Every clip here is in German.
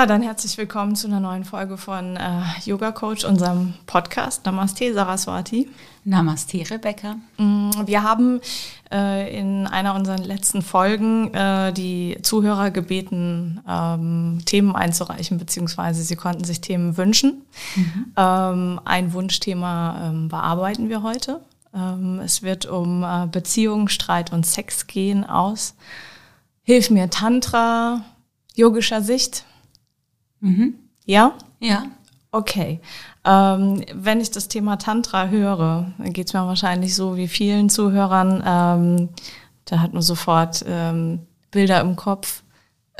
Ja, dann herzlich willkommen zu einer neuen Folge von äh, Yoga Coach, unserem Podcast. Namaste, Saraswati. Namaste, Rebecca. Mm, wir haben äh, in einer unserer letzten Folgen äh, die Zuhörer gebeten, ähm, Themen einzureichen, beziehungsweise sie konnten sich Themen wünschen. Mhm. Ähm, ein Wunschthema ähm, bearbeiten wir heute. Ähm, es wird um äh, Beziehungen, Streit und Sex gehen aus Hilf mir Tantra, yogischer Sicht. Mhm. Ja? Ja. Okay. Ähm, wenn ich das Thema Tantra höre, dann geht es mir wahrscheinlich so wie vielen Zuhörern. Ähm, da hat man sofort ähm, Bilder im Kopf.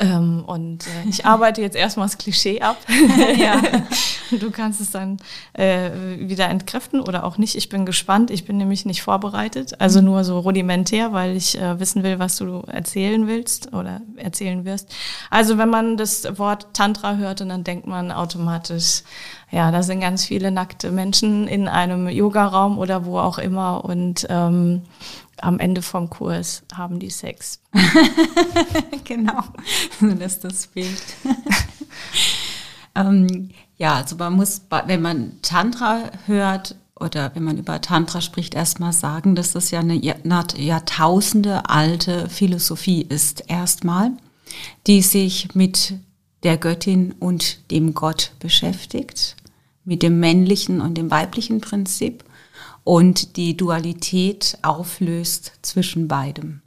Ähm, und äh, ich arbeite jetzt erstmal das Klischee ab. ja. Du kannst es dann äh, wieder entkräften oder auch nicht. Ich bin gespannt. Ich bin nämlich nicht vorbereitet. Also mhm. nur so rudimentär, weil ich äh, wissen will, was du erzählen willst oder erzählen wirst. Also wenn man das Wort Tantra hört, dann denkt man automatisch, ja, da sind ganz viele nackte Menschen in einem Yogaraum oder wo auch immer und ähm, am Ende vom Kurs haben die Sex. genau, so ist das Bild. ähm, ja, also man muss, wenn man Tantra hört oder wenn man über Tantra spricht, erstmal sagen, dass das ja eine Jahrtausende alte Philosophie ist. Erstmal, die sich mit der Göttin und dem Gott beschäftigt, mit dem männlichen und dem weiblichen Prinzip und die Dualität auflöst zwischen beidem.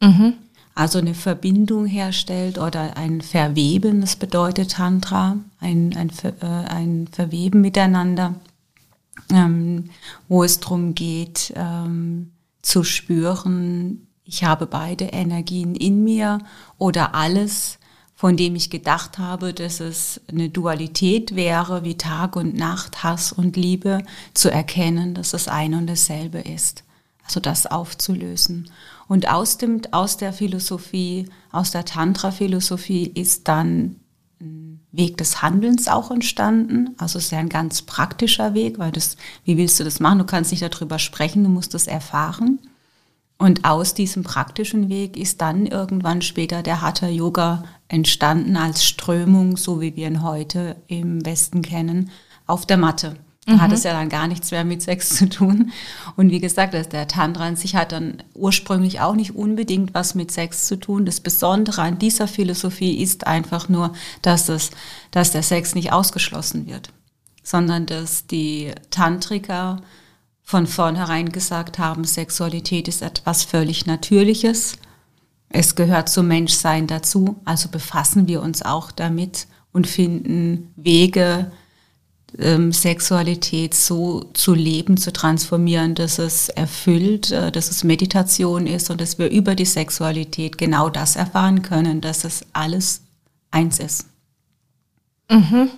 Mhm. Also eine Verbindung herstellt oder ein Verweben, das bedeutet Tantra, ein, ein, äh, ein Verweben miteinander, ähm, wo es darum geht, ähm, zu spüren, ich habe beide Energien in mir oder alles von dem ich gedacht habe, dass es eine Dualität wäre, wie Tag und Nacht, Hass und Liebe, zu erkennen, dass es ein und dasselbe ist. Also das aufzulösen. Und aus, dem, aus der Philosophie, aus der Tantra-Philosophie ist dann ein Weg des Handelns auch entstanden. Also es ist ja ein ganz praktischer Weg, weil das, wie willst du das machen? Du kannst nicht darüber sprechen, du musst es erfahren. Und aus diesem praktischen Weg ist dann irgendwann später der Hatha Yoga entstanden als Strömung, so wie wir ihn heute im Westen kennen, auf der Matte. Mhm. Hat es ja dann gar nichts mehr mit Sex zu tun. Und wie gesagt, der Tantra an sich hat dann ursprünglich auch nicht unbedingt was mit Sex zu tun. Das Besondere an dieser Philosophie ist einfach nur, dass, es, dass der Sex nicht ausgeschlossen wird, sondern dass die Tantriker von vornherein gesagt haben, Sexualität ist etwas völlig Natürliches. Es gehört zum Menschsein dazu, also befassen wir uns auch damit und finden Wege, ähm, Sexualität so zu leben, zu transformieren, dass es erfüllt, äh, dass es Meditation ist und dass wir über die Sexualität genau das erfahren können, dass es alles eins ist. Mhm.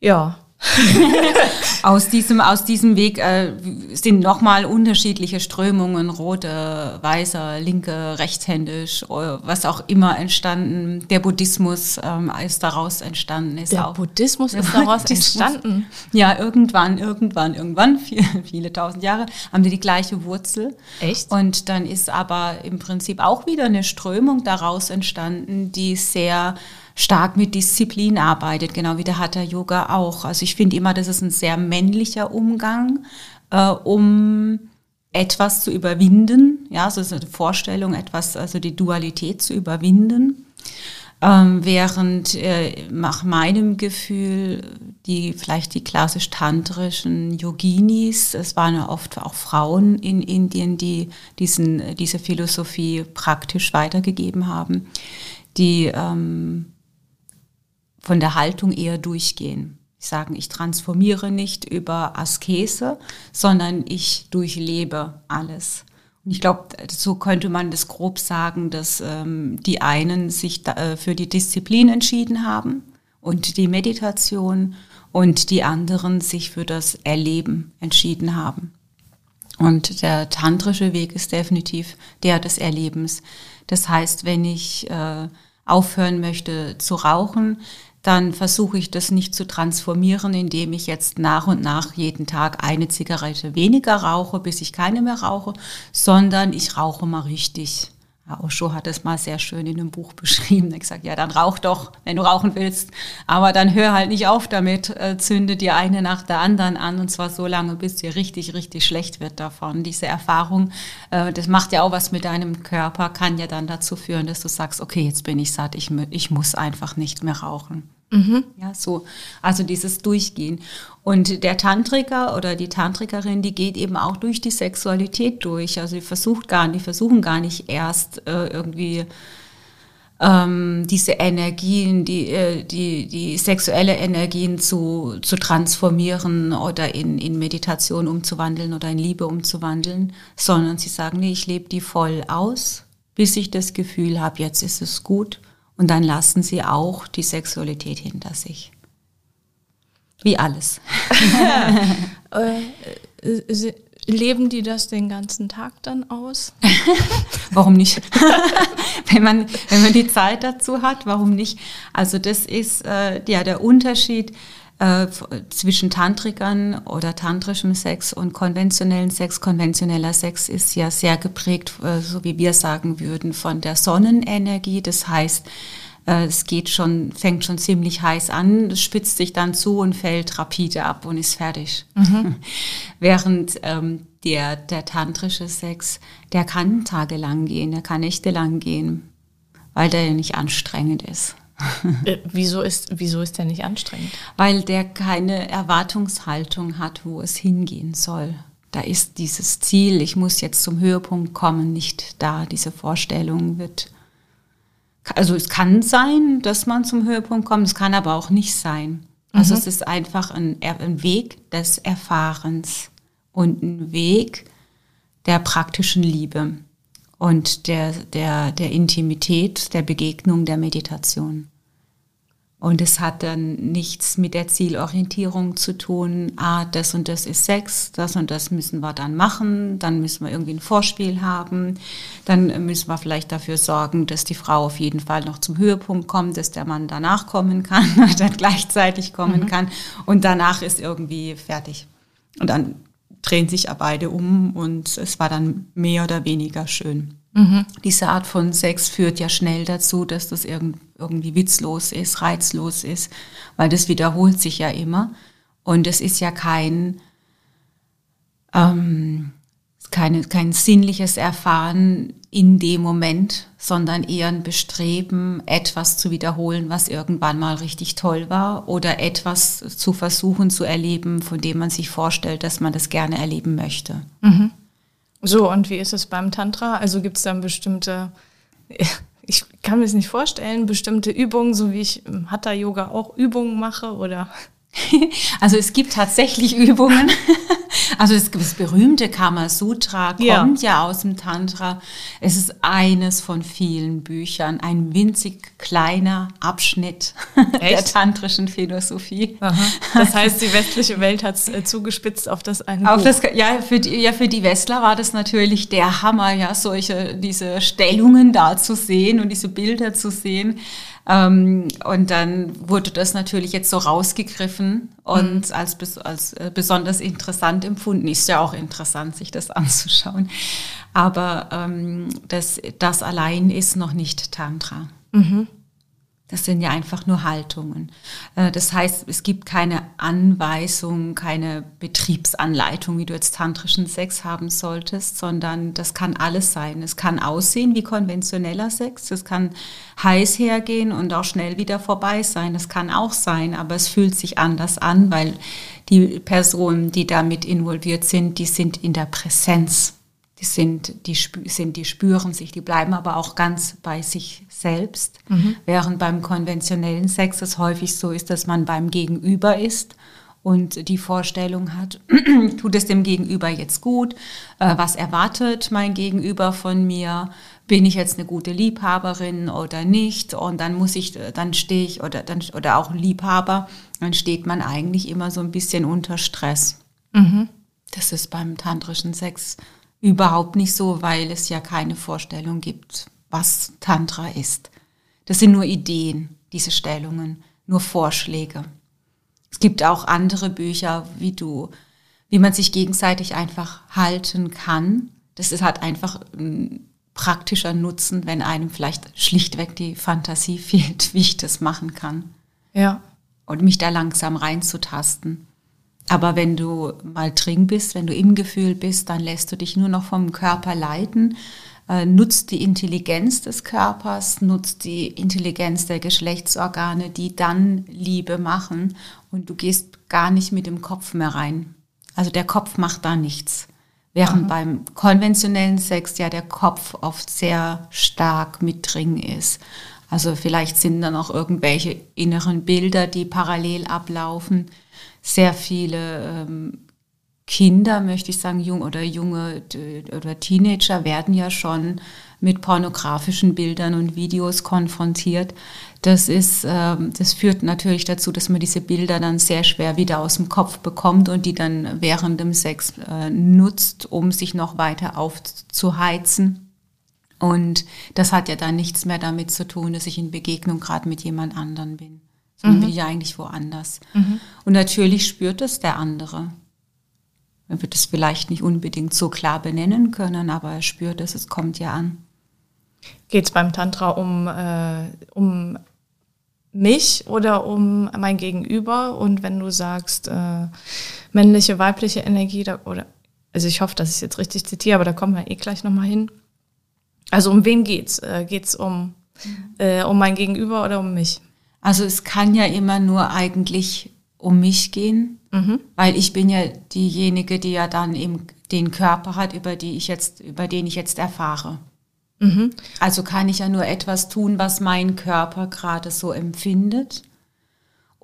Ja, aus, diesem, aus diesem Weg äh, sind nochmal unterschiedliche Strömungen, rote, weiße, linke, rechtshändisch, äh, was auch immer entstanden. Der Buddhismus ähm, ist daraus entstanden. Ist Der auch, Buddhismus ist daraus Buddhismus, entstanden? Ja, irgendwann, irgendwann, irgendwann, viele, viele tausend Jahre, haben die die gleiche Wurzel. Echt? Und dann ist aber im Prinzip auch wieder eine Strömung daraus entstanden, die sehr stark mit Disziplin arbeitet, genau wie der Hatha Yoga auch. Also ich finde immer, das ist ein sehr männlicher Umgang, äh, um etwas zu überwinden, ja, so ist eine Vorstellung, etwas, also die Dualität zu überwinden. Ähm, während äh, nach meinem Gefühl die vielleicht die klassisch tantrischen Yoginis, es waren ja oft auch Frauen in Indien, die diesen, diese Philosophie praktisch weitergegeben haben, die ähm, von der Haltung eher durchgehen. Sie sagen, ich transformiere nicht über Askese, sondern ich durchlebe alles. Und ich glaube, so könnte man das grob sagen, dass ähm, die einen sich da, äh, für die Disziplin entschieden haben und die Meditation und die anderen sich für das Erleben entschieden haben. Und der tantrische Weg ist definitiv der des Erlebens. Das heißt, wenn ich äh, aufhören möchte zu rauchen, dann versuche ich das nicht zu transformieren, indem ich jetzt nach und nach jeden Tag eine Zigarette weniger rauche, bis ich keine mehr rauche, sondern ich rauche mal richtig. Ja, Osho hat es mal sehr schön in einem Buch beschrieben. Er hat gesagt, ja, dann rauch doch, wenn du rauchen willst. Aber dann hör halt nicht auf damit, äh, zünde dir eine nach der anderen an und zwar so lange, bis dir richtig, richtig schlecht wird davon. Diese Erfahrung, äh, das macht ja auch was mit deinem Körper, kann ja dann dazu führen, dass du sagst, okay, jetzt bin ich satt, ich, ich muss einfach nicht mehr rauchen. Mhm. Ja, so. Also dieses Durchgehen. Und der Tantriker oder die Tantrikerin, die geht eben auch durch die Sexualität durch. Also die versucht gar nicht, die versuchen gar nicht erst äh, irgendwie ähm, diese Energien, die, äh, die, die sexuelle Energien zu, zu transformieren oder in, in Meditation umzuwandeln oder in Liebe umzuwandeln, sondern sie sagen, nee, ich lebe die voll aus, bis ich das Gefühl habe, jetzt ist es gut und dann lassen sie auch die Sexualität hinter sich. Wie alles. Äh, leben die das den ganzen Tag dann aus? warum nicht? wenn, man, wenn man die Zeit dazu hat, warum nicht? Also das ist äh, ja der Unterschied äh, zwischen Tantrikern oder tantrischem Sex und konventionellen Sex. Konventioneller Sex ist ja sehr geprägt, äh, so wie wir sagen würden, von der Sonnenenergie. Das heißt, äh, es geht schon, fängt schon ziemlich heiß an, es spitzt sich dann zu und fällt rapide ab und ist fertig. Mhm. Während ähm, der, der tantrische Sex, der kann tagelang gehen, der kann nächtelang gehen, weil der ja nicht anstrengend ist. Äh, wieso, ist, wieso ist der nicht anstrengend? Weil der keine Erwartungshaltung hat, wo es hingehen soll. Da ist dieses Ziel, ich muss jetzt zum Höhepunkt kommen, nicht da. Diese Vorstellung wird, also es kann sein, dass man zum Höhepunkt kommt, es kann aber auch nicht sein. Also mhm. es ist einfach ein, ein Weg des Erfahrens und ein Weg der praktischen Liebe und der, der, der Intimität, der Begegnung, der Meditation. Und es hat dann nichts mit der Zielorientierung zu tun, ah, das und das ist Sex, das und das müssen wir dann machen, dann müssen wir irgendwie ein Vorspiel haben, dann müssen wir vielleicht dafür sorgen, dass die Frau auf jeden Fall noch zum Höhepunkt kommt, dass der Mann danach kommen kann, dann gleichzeitig kommen mhm. kann und danach ist irgendwie fertig. Und dann drehen sich ja beide um und es war dann mehr oder weniger schön. Mhm. Diese Art von Sex führt ja schnell dazu, dass das irgendwie witzlos ist, reizlos ist, weil das wiederholt sich ja immer. Und es ist ja kein, ähm, keine, kein sinnliches Erfahren in dem Moment, sondern eher ein Bestreben, etwas zu wiederholen, was irgendwann mal richtig toll war oder etwas zu versuchen zu erleben, von dem man sich vorstellt, dass man das gerne erleben möchte. Mhm. So, und wie ist es beim Tantra? Also gibt es dann bestimmte, ich kann mir es nicht vorstellen, bestimmte Übungen, so wie ich im Hatha-Yoga auch Übungen mache oder? Also es gibt tatsächlich Übungen. Also das, das berühmte Kama Sutra kommt ja. ja. aus dem Tantra. Es ist eines von vielen Büchern, ein winzig kleiner Abschnitt Echt? der tantrischen Philosophie. Aha. Das heißt, die westliche Welt hat es äh, zugespitzt auf das eine auf Buch. Das, ja, für die, ja, für die Westler war das natürlich der Hammer, ja, solche, diese Stellungen da zu sehen und diese Bilder zu sehen. Ähm, und dann wurde das natürlich jetzt so rausgegriffen und mhm. als, als äh, besonders interessant empfunden. Ist ja auch interessant, sich das anzuschauen. Aber ähm, das, das allein ist noch nicht Tantra. Mhm. Das sind ja einfach nur Haltungen. Äh, das heißt, es gibt keine Anweisung, keine Betriebsanleitung, wie du jetzt tantrischen Sex haben solltest, sondern das kann alles sein. Es kann aussehen wie konventioneller Sex, es kann heiß hergehen und auch schnell wieder vorbei sein. Das kann auch sein, aber es fühlt sich anders an, weil die Personen, die damit involviert sind, die sind in der Präsenz die sind, die, sind, die spüren sich, die bleiben aber auch ganz bei sich selbst. Mhm. Während beim konventionellen Sex es häufig so ist, dass man beim Gegenüber ist und die Vorstellung hat, tut es dem Gegenüber jetzt gut? Äh, was erwartet mein Gegenüber von mir? Bin ich jetzt eine gute Liebhaberin oder nicht? Und dann muss ich, dann stehe ich oder dann oder auch Liebhaber, dann steht man eigentlich immer so ein bisschen unter Stress. Mhm. Das ist beim tantrischen Sex überhaupt nicht so, weil es ja keine Vorstellung gibt, was Tantra ist. Das sind nur Ideen, diese Stellungen, nur Vorschläge. Es gibt auch andere Bücher, wie du, wie man sich gegenseitig einfach halten kann. Das ist, hat einfach ein praktischer Nutzen, wenn einem vielleicht schlichtweg die Fantasie fehlt, wie ich das machen kann. Ja. Und mich da langsam reinzutasten. Aber wenn du mal drin bist, wenn du im Gefühl bist, dann lässt du dich nur noch vom Körper leiten, äh, nutzt die Intelligenz des Körpers, nutzt die Intelligenz der Geschlechtsorgane, die dann Liebe machen und du gehst gar nicht mit dem Kopf mehr rein. Also der Kopf macht da nichts. Während Aha. beim konventionellen Sex ja der Kopf oft sehr stark mit drin ist. Also vielleicht sind dann auch irgendwelche inneren Bilder, die parallel ablaufen sehr viele ähm, Kinder, möchte ich sagen, jung oder junge oder Teenager werden ja schon mit pornografischen Bildern und Videos konfrontiert. Das ist, ähm, das führt natürlich dazu, dass man diese Bilder dann sehr schwer wieder aus dem Kopf bekommt und die dann während dem Sex äh, nutzt, um sich noch weiter aufzuheizen. Und das hat ja dann nichts mehr damit zu tun, dass ich in Begegnung gerade mit jemand anderen bin mhm. bin ich eigentlich woanders. Mhm. Und natürlich spürt es der andere. Er wird es vielleicht nicht unbedingt so klar benennen können, aber er spürt es, es kommt ja an. Geht es beim Tantra um, äh, um mich oder um mein Gegenüber? Und wenn du sagst, äh, männliche, weibliche Energie, da, oder, also ich hoffe, dass ich es jetzt richtig zitiere, aber da kommen wir eh gleich nochmal hin. Also um wen geht's? Äh, geht's um, mhm. äh, um mein Gegenüber oder um mich? Also es kann ja immer nur eigentlich um mich gehen, mhm. weil ich bin ja diejenige, die ja dann eben den Körper hat, über die ich jetzt, über den ich jetzt erfahre. Mhm. Also kann ich ja nur etwas tun, was mein Körper gerade so empfindet.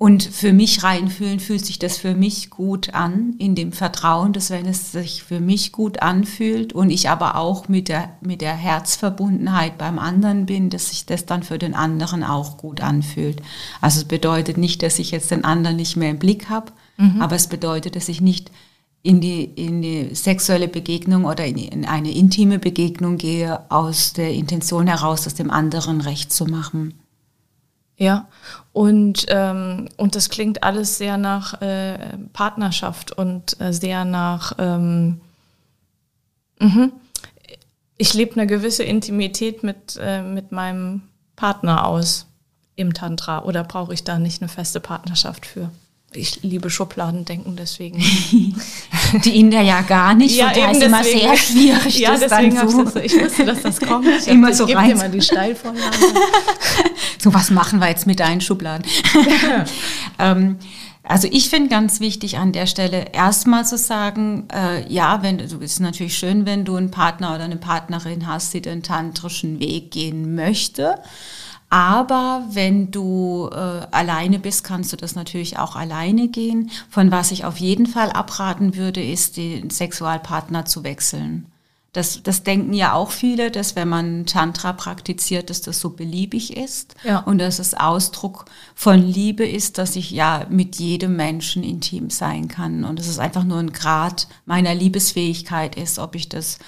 Und für mich reinfühlen, fühlt sich das für mich gut an, in dem Vertrauen, dass wenn es sich für mich gut anfühlt und ich aber auch mit der, mit der Herzverbundenheit beim anderen bin, dass sich das dann für den anderen auch gut anfühlt. Also es bedeutet nicht, dass ich jetzt den anderen nicht mehr im Blick habe, mhm. aber es bedeutet, dass ich nicht in die, in die sexuelle Begegnung oder in, in eine intime Begegnung gehe aus der Intention heraus, das dem anderen recht zu machen. Ja, und, ähm, und das klingt alles sehr nach äh, Partnerschaft und äh, sehr nach, ähm, mh. ich lebe eine gewisse Intimität mit, äh, mit meinem Partner aus im Tantra oder brauche ich da nicht eine feste Partnerschaft für? Ich liebe Schubladendenken, deswegen. Die Inder ja gar nicht, ja, von ist immer sehr schwierig. ja, deswegen dann so. Das, ich wusste, dass das kommt. Ich immer hab, so ich rein. mal die Steilvorlage. so, was machen wir jetzt mit deinen Schubladen? ähm, also ich finde ganz wichtig an der Stelle erstmal zu sagen, äh, ja, wenn du ist natürlich schön, wenn du einen Partner oder eine Partnerin hast, die den tantrischen Weg gehen möchte. Aber wenn du äh, alleine bist, kannst du das natürlich auch alleine gehen. Von was ich auf jeden Fall abraten würde, ist den Sexualpartner zu wechseln. Das, das denken ja auch viele, dass wenn man Tantra praktiziert, dass das so beliebig ist ja. und dass es Ausdruck von Liebe ist, dass ich ja mit jedem Menschen intim sein kann und dass es einfach nur ein Grad meiner Liebesfähigkeit ist, ob ich das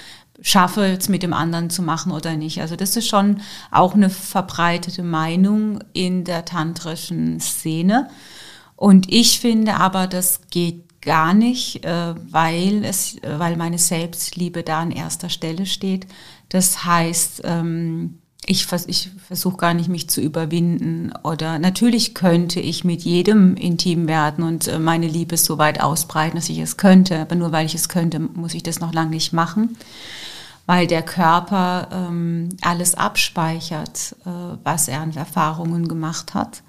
schaffe, es mit dem anderen zu machen oder nicht. Also das ist schon auch eine verbreitete Meinung in der tantrischen Szene. Und ich finde aber, das geht gar nicht, äh, weil es, weil meine Selbstliebe da an erster Stelle steht. Das heißt, ähm, ich, vers ich versuche gar nicht, mich zu überwinden. Oder natürlich könnte ich mit jedem intim werden und äh, meine Liebe so weit ausbreiten, dass ich es könnte. Aber nur weil ich es könnte, muss ich das noch lange nicht machen. Weil der Körper ähm, alles abspeichert, äh, was er an Erfahrungen gemacht hat,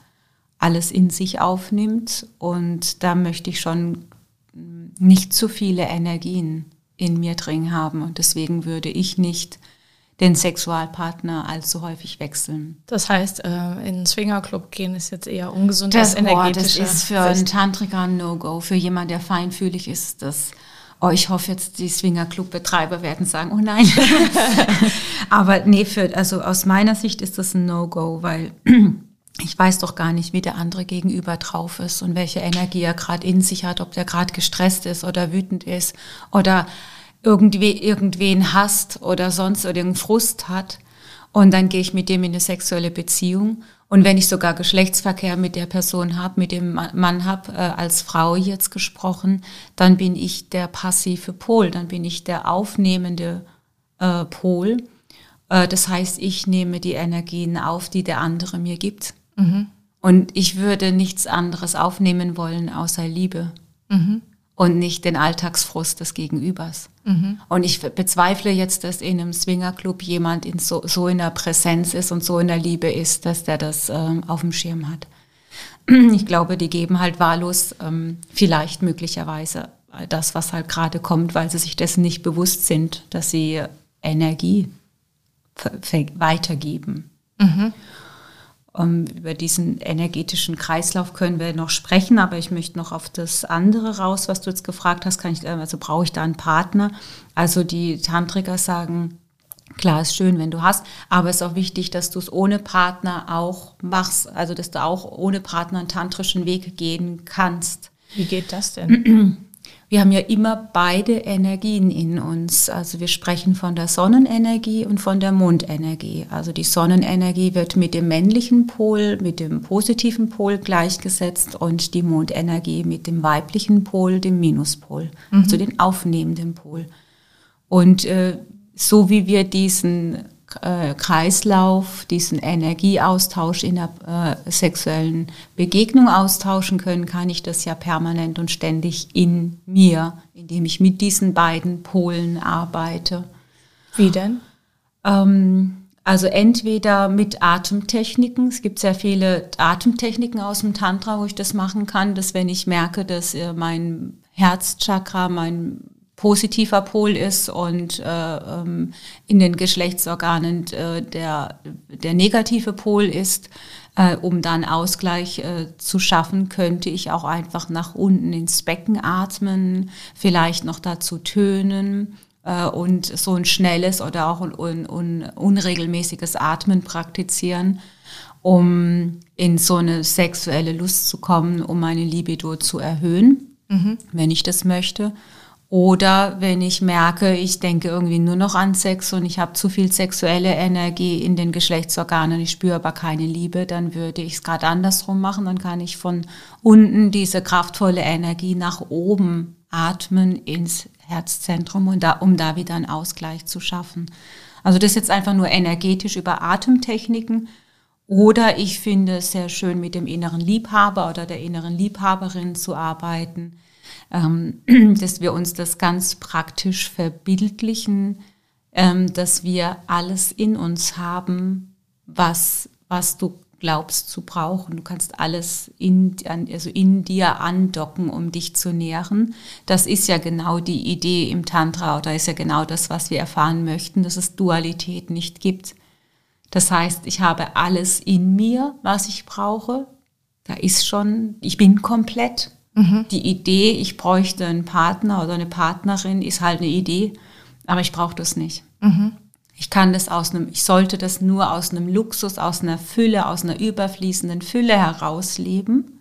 alles in sich aufnimmt. Und da möchte ich schon mm, nicht zu viele Energien in mir drin haben. Und deswegen würde ich nicht den Sexualpartner allzu häufig wechseln. Das heißt, äh, in den Swingerclub gehen ist jetzt eher ungesund das, als das ist für einen Tantriker ein No-Go. Für jemanden, der feinfühlig ist, das Oh, ich hoffe jetzt, die Swingerclub-Betreiber werden sagen, oh nein. Aber nee, für, also aus meiner Sicht ist das ein No-Go, weil ich weiß doch gar nicht, wie der andere gegenüber drauf ist und welche Energie er gerade in sich hat, ob der gerade gestresst ist oder wütend ist oder irgendwie irgendwen hasst oder sonst irgendeinen Frust hat. Und dann gehe ich mit dem in eine sexuelle Beziehung. Und wenn ich sogar Geschlechtsverkehr mit der Person habe, mit dem Mann habe, äh, als Frau jetzt gesprochen, dann bin ich der passive Pol, dann bin ich der aufnehmende äh, Pol. Äh, das heißt, ich nehme die Energien auf, die der andere mir gibt. Mhm. Und ich würde nichts anderes aufnehmen wollen außer Liebe. Mhm und nicht den Alltagsfrust des Gegenübers. Mhm. Und ich bezweifle jetzt, dass in einem Swingerclub jemand in so, so in der Präsenz ist und so in der Liebe ist, dass der das ähm, auf dem Schirm hat. Ich glaube, die geben halt wahllos ähm, vielleicht möglicherweise das, was halt gerade kommt, weil sie sich dessen nicht bewusst sind, dass sie Energie weitergeben. Mhm. Um, über diesen energetischen Kreislauf können wir noch sprechen, aber ich möchte noch auf das andere raus, was du jetzt gefragt hast. Kann ich, also brauche ich da einen Partner? Also die Tantriker sagen, klar ist schön, wenn du hast, aber es ist auch wichtig, dass du es ohne Partner auch machst, also dass du auch ohne Partner einen tantrischen Weg gehen kannst. Wie geht das denn? wir haben ja immer beide Energien in uns. Also wir sprechen von der Sonnenenergie und von der Mondenergie. Also die Sonnenenergie wird mit dem männlichen Pol, mit dem positiven Pol gleichgesetzt und die Mondenergie mit dem weiblichen Pol, dem Minuspol, mhm. also den aufnehmenden Pol. Und äh, so wie wir diesen Kreislauf, diesen Energieaustausch in der äh, sexuellen Begegnung austauschen können, kann ich das ja permanent und ständig in mir, indem ich mit diesen beiden Polen arbeite. Wie denn? Ähm, also entweder mit Atemtechniken. Es gibt sehr viele Atemtechniken aus dem Tantra, wo ich das machen kann, dass wenn ich merke, dass äh, mein Herzchakra, mein positiver Pol ist und äh, ähm, in den Geschlechtsorganen äh, der, der negative Pol ist, äh, um dann Ausgleich äh, zu schaffen, könnte ich auch einfach nach unten ins Becken atmen, vielleicht noch dazu tönen äh, und so ein schnelles oder auch ein un, un, unregelmäßiges Atmen praktizieren, um in so eine sexuelle Lust zu kommen, um meine Libido zu erhöhen, mhm. wenn ich das möchte. Oder wenn ich merke, ich denke irgendwie nur noch an Sex und ich habe zu viel sexuelle Energie in den Geschlechtsorganen, ich spüre aber keine Liebe, dann würde ich es gerade andersrum machen. Dann kann ich von unten diese kraftvolle Energie nach oben atmen ins Herzzentrum, und da, um da wieder einen Ausgleich zu schaffen. Also das jetzt einfach nur energetisch über Atemtechniken. Oder ich finde es sehr schön, mit dem inneren Liebhaber oder der inneren Liebhaberin zu arbeiten ähm, dass wir uns das ganz praktisch verbildlichen, ähm, dass wir alles in uns haben, was, was du glaubst zu brauchen. Du kannst alles in, also in dir andocken, um dich zu nähren. Das ist ja genau die Idee im Tantra oder ist ja genau das, was wir erfahren möchten, dass es Dualität nicht gibt. Das heißt, ich habe alles in mir, was ich brauche. Da ist schon, ich bin komplett. Mhm. Die Idee, ich bräuchte einen Partner oder eine Partnerin, ist halt eine Idee, aber ich brauche das nicht. Mhm. Ich kann das aus einem, ich sollte das nur aus einem Luxus, aus einer Fülle, aus einer überfließenden Fülle herausleben,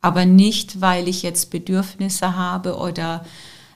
aber nicht, weil ich jetzt Bedürfnisse habe oder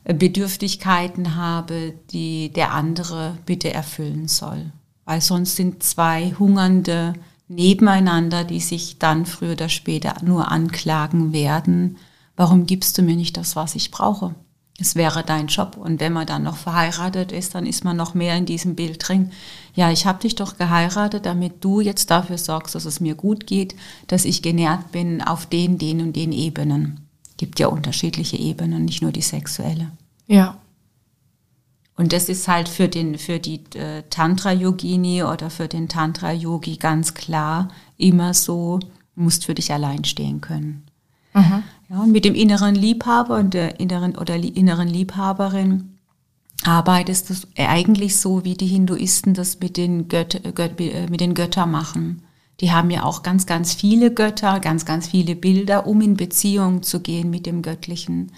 äh, Bedürftigkeiten habe, die der andere bitte erfüllen soll. Weil sonst sind zwei hungernde nebeneinander, die sich dann früher oder später nur anklagen werden, warum gibst du mir nicht das, was ich brauche? Es wäre dein Job. Und wenn man dann noch verheiratet ist, dann ist man noch mehr in diesem Bild drin. Ja, ich habe dich doch geheiratet, damit du jetzt dafür sorgst, dass es mir gut geht, dass ich genährt bin auf den, den und den Ebenen. Gibt ja unterschiedliche Ebenen, nicht nur die sexuelle. Ja. Und das ist halt für den, für die äh, Tantra-Yogini oder für den Tantra-Yogi ganz klar immer so, musst für dich allein stehen können. Mhm. Ja, und mit dem inneren Liebhaber und der inneren oder inneren Liebhaberin arbeitest du eigentlich so, wie die Hinduisten das mit den, Göt Göt äh, mit den Göttern machen. Die haben ja auch ganz, ganz viele Götter, ganz, ganz viele Bilder, um in Beziehung zu gehen mit dem Göttlichen.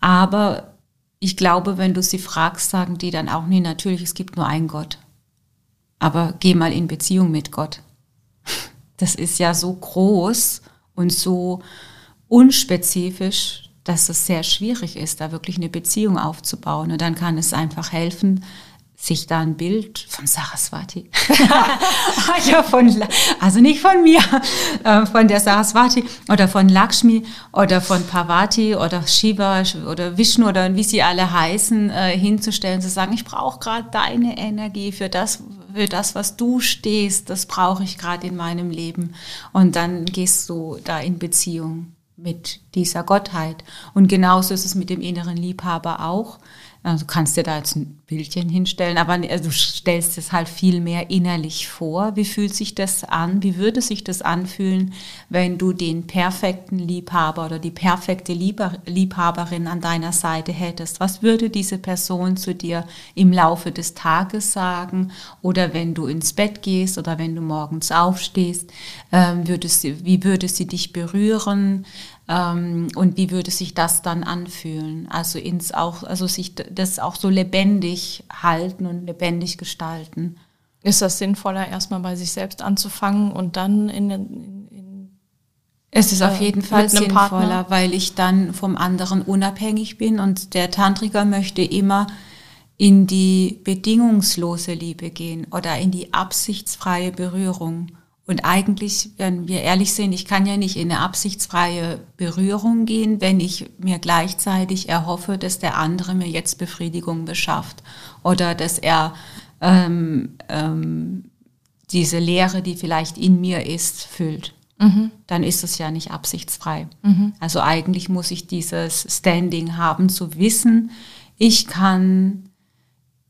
Aber ich glaube, wenn du sie fragst, sagen die dann auch, nee, natürlich, es gibt nur einen Gott. Aber geh mal in Beziehung mit Gott. Das ist ja so groß und so unspezifisch, dass es sehr schwierig ist, da wirklich eine Beziehung aufzubauen. Und dann kann es einfach helfen, sich da ein Bild von Saraswati, ja, von, also nicht von mir, äh, von der Saraswati oder von Lakshmi oder von Parvati oder Shiva oder Vishnu oder wie sie alle heißen, äh, hinzustellen, zu sagen, ich brauche gerade deine Energie für das, für das, was du stehst, das brauche ich gerade in meinem Leben. Und dann gehst du da in Beziehung mit dieser Gottheit. Und genauso ist es mit dem inneren Liebhaber auch. Also du kannst dir da jetzt ein Bildchen hinstellen, aber also du stellst es halt viel mehr innerlich vor. Wie fühlt sich das an? Wie würde sich das anfühlen, wenn du den perfekten Liebhaber oder die perfekte Liebhaberin an deiner Seite hättest? Was würde diese Person zu dir im Laufe des Tages sagen? Oder wenn du ins Bett gehst oder wenn du morgens aufstehst, ähm, würdest, wie würde sie dich berühren? Ähm, und wie würde sich das dann anfühlen? Also ins auch, also sich das auch so lebendig halten und lebendig gestalten. Ist das sinnvoller, erstmal bei sich selbst anzufangen und dann in, in, in es ist auf äh, jeden Fall sinnvoller, Partner? weil ich dann vom anderen unabhängig bin und der Tantriker möchte immer in die bedingungslose Liebe gehen oder in die absichtsfreie Berührung. Und eigentlich, wenn wir ehrlich sind, ich kann ja nicht in eine absichtsfreie Berührung gehen, wenn ich mir gleichzeitig erhoffe, dass der andere mir jetzt Befriedigung beschafft oder dass er ähm, ähm, diese Leere, die vielleicht in mir ist, füllt. Mhm. Dann ist es ja nicht absichtsfrei. Mhm. Also eigentlich muss ich dieses Standing haben, zu wissen, ich kann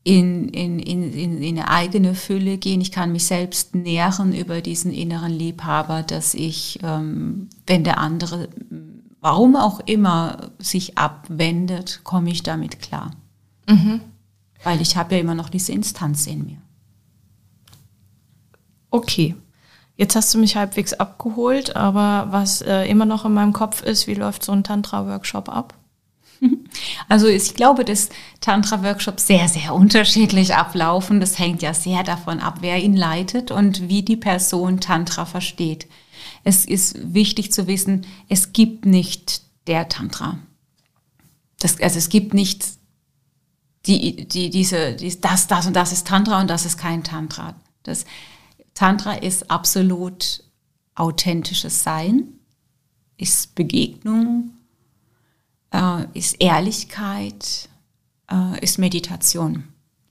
in, in, in, in, in eine eigene Fülle gehen. Ich kann mich selbst nähren über diesen inneren Liebhaber, dass ich, ähm, wenn der andere, warum auch immer, sich abwendet, komme ich damit klar. Mhm. Weil ich habe ja immer noch diese Instanz in mir. Okay. Jetzt hast du mich halbwegs abgeholt, aber was äh, immer noch in meinem Kopf ist, wie läuft so ein Tantra-Workshop ab? Also ich glaube, dass Tantra-Workshops sehr, sehr unterschiedlich ablaufen. Das hängt ja sehr davon ab, wer ihn leitet und wie die Person Tantra versteht. Es ist wichtig zu wissen, es gibt nicht der Tantra. Das, also es gibt nicht die, die, diese, die, das, das und das ist Tantra und das ist kein Tantra. Das Tantra ist absolut authentisches Sein, ist Begegnung äh, ist Ehrlichkeit, äh, ist Meditation.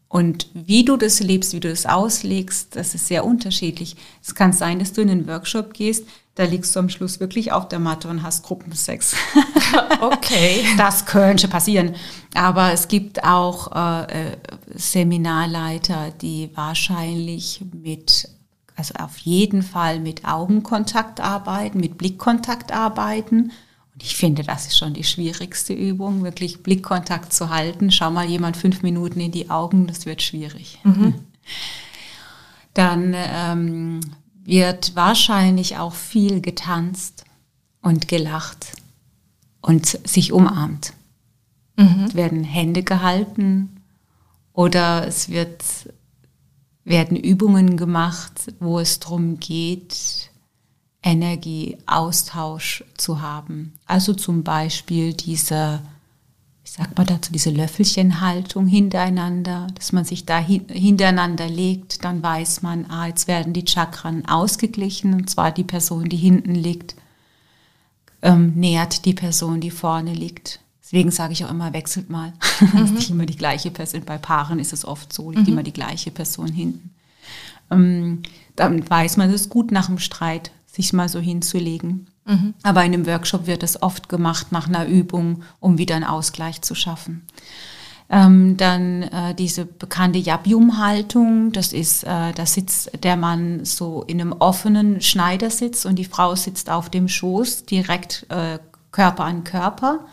Und wie du das lebst, wie du das auslegst, das ist sehr unterschiedlich. Es kann sein, dass du in einen Workshop gehst, da liegst du am Schluss wirklich auf der Matte und hast Gruppensex. Okay. Das könnte passieren. Aber es gibt auch äh, äh, Seminarleiter, die wahrscheinlich mit, also auf jeden Fall mit Augenkontakt arbeiten, mit Blickkontakt arbeiten und ich finde, das ist schon die schwierigste Übung, wirklich Blickkontakt zu halten. Schau mal jemand fünf Minuten in die Augen, das wird schwierig. Mhm. Dann ähm, wird wahrscheinlich auch viel getanzt und gelacht und sich umarmt. Mhm. Es werden Hände gehalten oder es wird, werden Übungen gemacht, wo es darum geht, Energieaustausch zu haben. Also zum Beispiel diese, ich sag mal dazu, diese Löffelchenhaltung hintereinander, dass man sich da hintereinander legt, dann weiß man, ah, jetzt werden die Chakren ausgeglichen, und zwar die Person, die hinten liegt, ähm, nährt die Person, die vorne liegt. Deswegen sage ich auch immer, wechselt mal. Mhm. ist nicht immer die gleiche Person. Bei Paaren ist es oft so, liegt mhm. immer die gleiche Person hinten. Ähm, dann weiß man, es ist gut nach dem Streit, sich mal so hinzulegen. Mhm. Aber in einem Workshop wird es oft gemacht nach einer Übung, um wieder einen Ausgleich zu schaffen. Ähm, dann äh, diese bekannte Jabium-Haltung, das ist, äh, da sitzt der Mann so in einem offenen Schneidersitz und die Frau sitzt auf dem Schoß, direkt äh, Körper an Körper.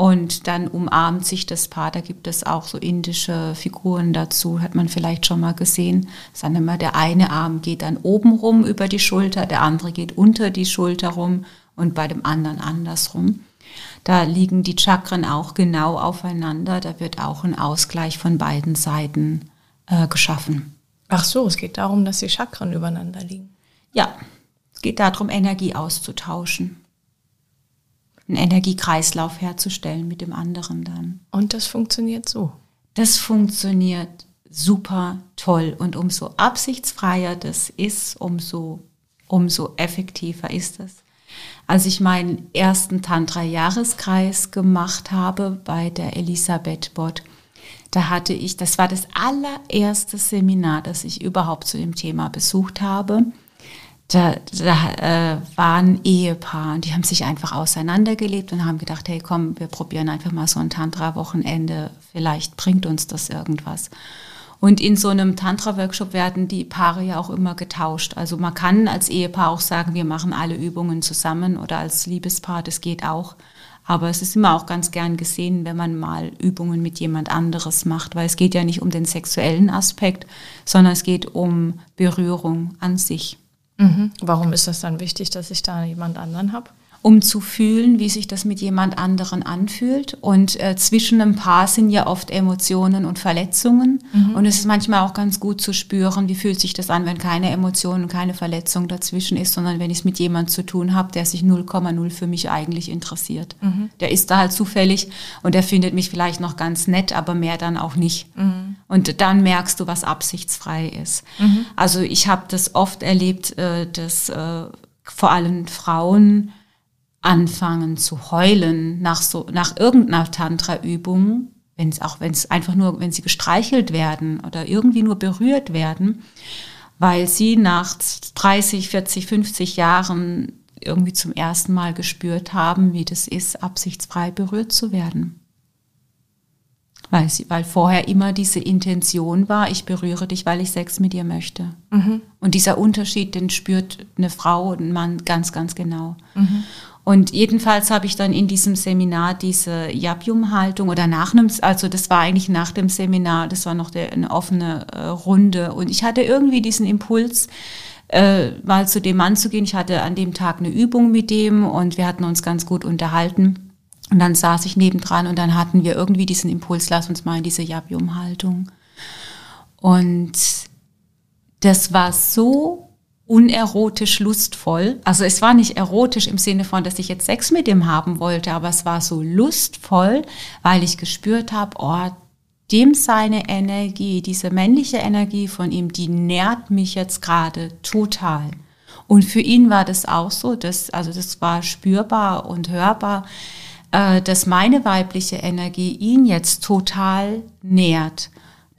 Und dann umarmt sich das Paar. Da gibt es auch so indische Figuren dazu, hat man vielleicht schon mal gesehen. Sagen immer, der eine Arm geht dann oben rum über die Schulter, der andere geht unter die Schulter rum und bei dem anderen andersrum. Da liegen die Chakren auch genau aufeinander. Da wird auch ein Ausgleich von beiden Seiten äh, geschaffen. Ach so, es geht darum, dass die Chakren übereinander liegen. Ja, es geht darum, Energie auszutauschen einen Energiekreislauf herzustellen mit dem anderen dann. Und das funktioniert so. Das funktioniert super toll. Und umso absichtsfreier das ist, umso, umso effektiver ist es. Als ich meinen ersten Tantra-Jahreskreis gemacht habe bei der Elisabeth Bott, da hatte ich, das war das allererste Seminar, das ich überhaupt zu dem Thema besucht habe da, da äh, war ein Ehepaar und die haben sich einfach auseinandergelebt und haben gedacht, hey komm, wir probieren einfach mal so ein Tantra-Wochenende, vielleicht bringt uns das irgendwas. Und in so einem Tantra-Workshop werden die Paare ja auch immer getauscht. Also man kann als Ehepaar auch sagen, wir machen alle Übungen zusammen oder als Liebespaar, das geht auch. Aber es ist immer auch ganz gern gesehen, wenn man mal Übungen mit jemand anderes macht, weil es geht ja nicht um den sexuellen Aspekt, sondern es geht um Berührung an sich. Mhm. Warum ist das dann wichtig, dass ich da jemand anderen habe? Um zu fühlen, wie sich das mit jemand anderen anfühlt. Und äh, zwischen einem Paar sind ja oft Emotionen und Verletzungen. Mhm. Und es ist manchmal auch ganz gut zu spüren, wie fühlt sich das an, wenn keine Emotionen, keine Verletzung dazwischen ist, sondern wenn ich es mit jemand zu tun habe, der sich 0,0 für mich eigentlich interessiert. Mhm. Der ist da halt zufällig und der findet mich vielleicht noch ganz nett, aber mehr dann auch nicht. Mhm. Und dann merkst du, was absichtsfrei ist. Mhm. Also ich habe das oft erlebt, äh, dass äh, vor allem Frauen anfangen zu heulen nach so, nach irgendeiner Tantra-Übung, wenn es auch, wenn es einfach nur, wenn sie gestreichelt werden oder irgendwie nur berührt werden, weil sie nach 30, 40, 50 Jahren irgendwie zum ersten Mal gespürt haben, wie das ist, absichtsfrei berührt zu werden. Weil, sie, weil vorher immer diese Intention war, ich berühre dich, weil ich Sex mit dir möchte. Mhm. Und dieser Unterschied, den spürt eine Frau und ein Mann ganz, ganz genau. Mhm. Und jedenfalls habe ich dann in diesem Seminar diese Jabium-Haltung oder nach einem, also das war eigentlich nach dem Seminar, das war noch der, eine offene äh, Runde. Und ich hatte irgendwie diesen Impuls, äh, mal zu dem Mann zu gehen. Ich hatte an dem Tag eine Übung mit dem und wir hatten uns ganz gut unterhalten. Und dann saß ich nebendran und dann hatten wir irgendwie diesen Impuls, lass uns mal in diese Jabium-Haltung. Und das war so unerotisch lustvoll. Also es war nicht erotisch im Sinne von, dass ich jetzt Sex mit ihm haben wollte, aber es war so lustvoll, weil ich gespürt habe, oh, dem seine Energie, diese männliche Energie von ihm, die nährt mich jetzt gerade total. Und für ihn war das auch so, dass, also das war spürbar und hörbar, äh, dass meine weibliche Energie ihn jetzt total nährt.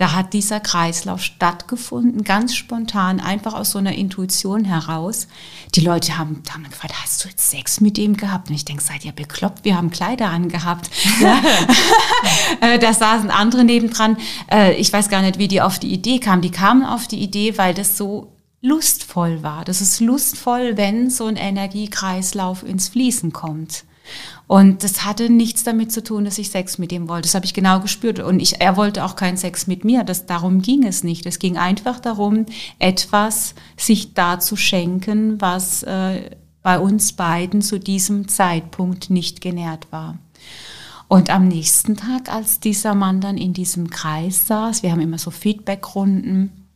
Da hat dieser Kreislauf stattgefunden, ganz spontan, einfach aus so einer Intuition heraus. Die Leute haben, haben gefragt, hast du jetzt Sex mit dem gehabt? Und ich denke, seid ihr bekloppt? Wir haben Kleider angehabt. Ja. Äh, da saßen andere nebendran. Äh, ich weiß gar nicht, wie die auf die Idee kamen. Die kamen auf die Idee, weil das so lustvoll war. Das ist lustvoll, wenn so ein Energiekreislauf ins Fließen kommt. Und das hatte nichts damit zu tun, dass ich Sex mit ihm wollte. Das habe ich genau gespürt. Und ich, er wollte auch keinen Sex mit mir. Das, darum ging es nicht. Es ging einfach darum, etwas sich da zu schenken, was äh, bei uns beiden zu diesem Zeitpunkt nicht genährt war. Und am nächsten Tag, als dieser Mann dann in diesem Kreis saß, wir haben immer so Feedbackrunden,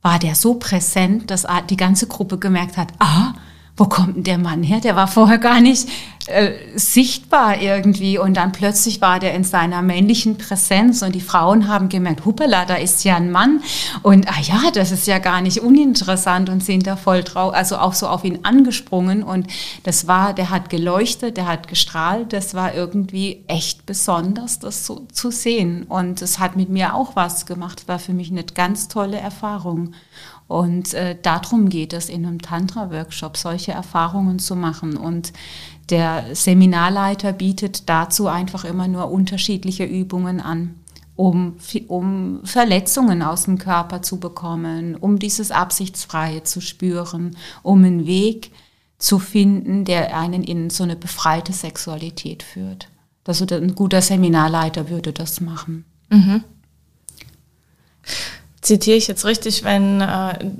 war der so präsent, dass die ganze Gruppe gemerkt hat, ah, wo kommt denn der Mann her? Der war vorher gar nicht äh, sichtbar irgendwie. Und dann plötzlich war der in seiner männlichen Präsenz und die Frauen haben gemerkt, huppala, da ist ja ein Mann. Und ah ja, das ist ja gar nicht uninteressant und sind da voll drauf, also auch so auf ihn angesprungen. Und das war, der hat geleuchtet, der hat gestrahlt, das war irgendwie echt besonders, das so zu sehen. Und es hat mit mir auch was gemacht, war für mich eine ganz tolle Erfahrung. Und äh, darum geht es in einem Tantra-Workshop, solche Erfahrungen zu machen. Und der Seminarleiter bietet dazu einfach immer nur unterschiedliche Übungen an, um, um Verletzungen aus dem Körper zu bekommen, um dieses Absichtsfreie zu spüren, um einen Weg zu finden, der einen in so eine befreite Sexualität führt. Also ein guter Seminarleiter würde das machen. Mhm zitiere ich jetzt richtig, wenn, äh,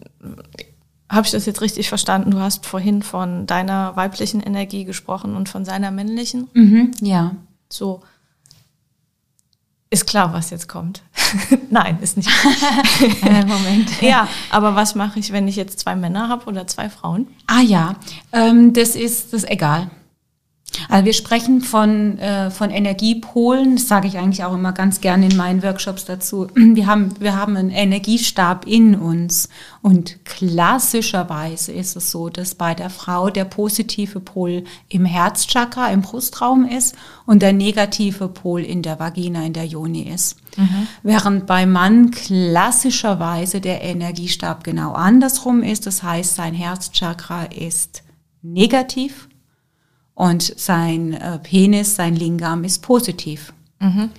habe ich das jetzt richtig verstanden? Du hast vorhin von deiner weiblichen Energie gesprochen und von seiner männlichen? Mhm, ja. So. Ist klar, was jetzt kommt. Nein, ist nicht. äh, Moment. Ja, aber was mache ich, wenn ich jetzt zwei Männer habe oder zwei Frauen? Ah ja, ähm, das ist das ist egal. Also wir sprechen von, äh, von Energiepolen, das sage ich eigentlich auch immer ganz gerne in meinen Workshops dazu. Wir haben, wir haben einen Energiestab in uns und klassischerweise ist es so, dass bei der Frau der positive Pol im Herzchakra, im Brustraum ist und der negative Pol in der Vagina, in der Joni ist. Mhm. Während beim Mann klassischerweise der Energiestab genau andersrum ist, das heißt sein Herzchakra ist negativ und sein äh, Penis, sein Lingam ist positiv, mhm.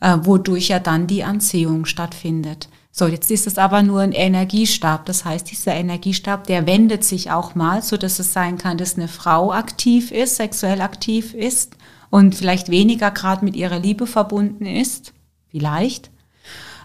äh, wodurch ja dann die Anziehung stattfindet. So, jetzt ist es aber nur ein Energiestab. Das heißt, dieser Energiestab, der wendet sich auch mal, so dass es sein kann, dass eine Frau aktiv ist, sexuell aktiv ist und vielleicht weniger gerade mit ihrer Liebe verbunden ist, vielleicht.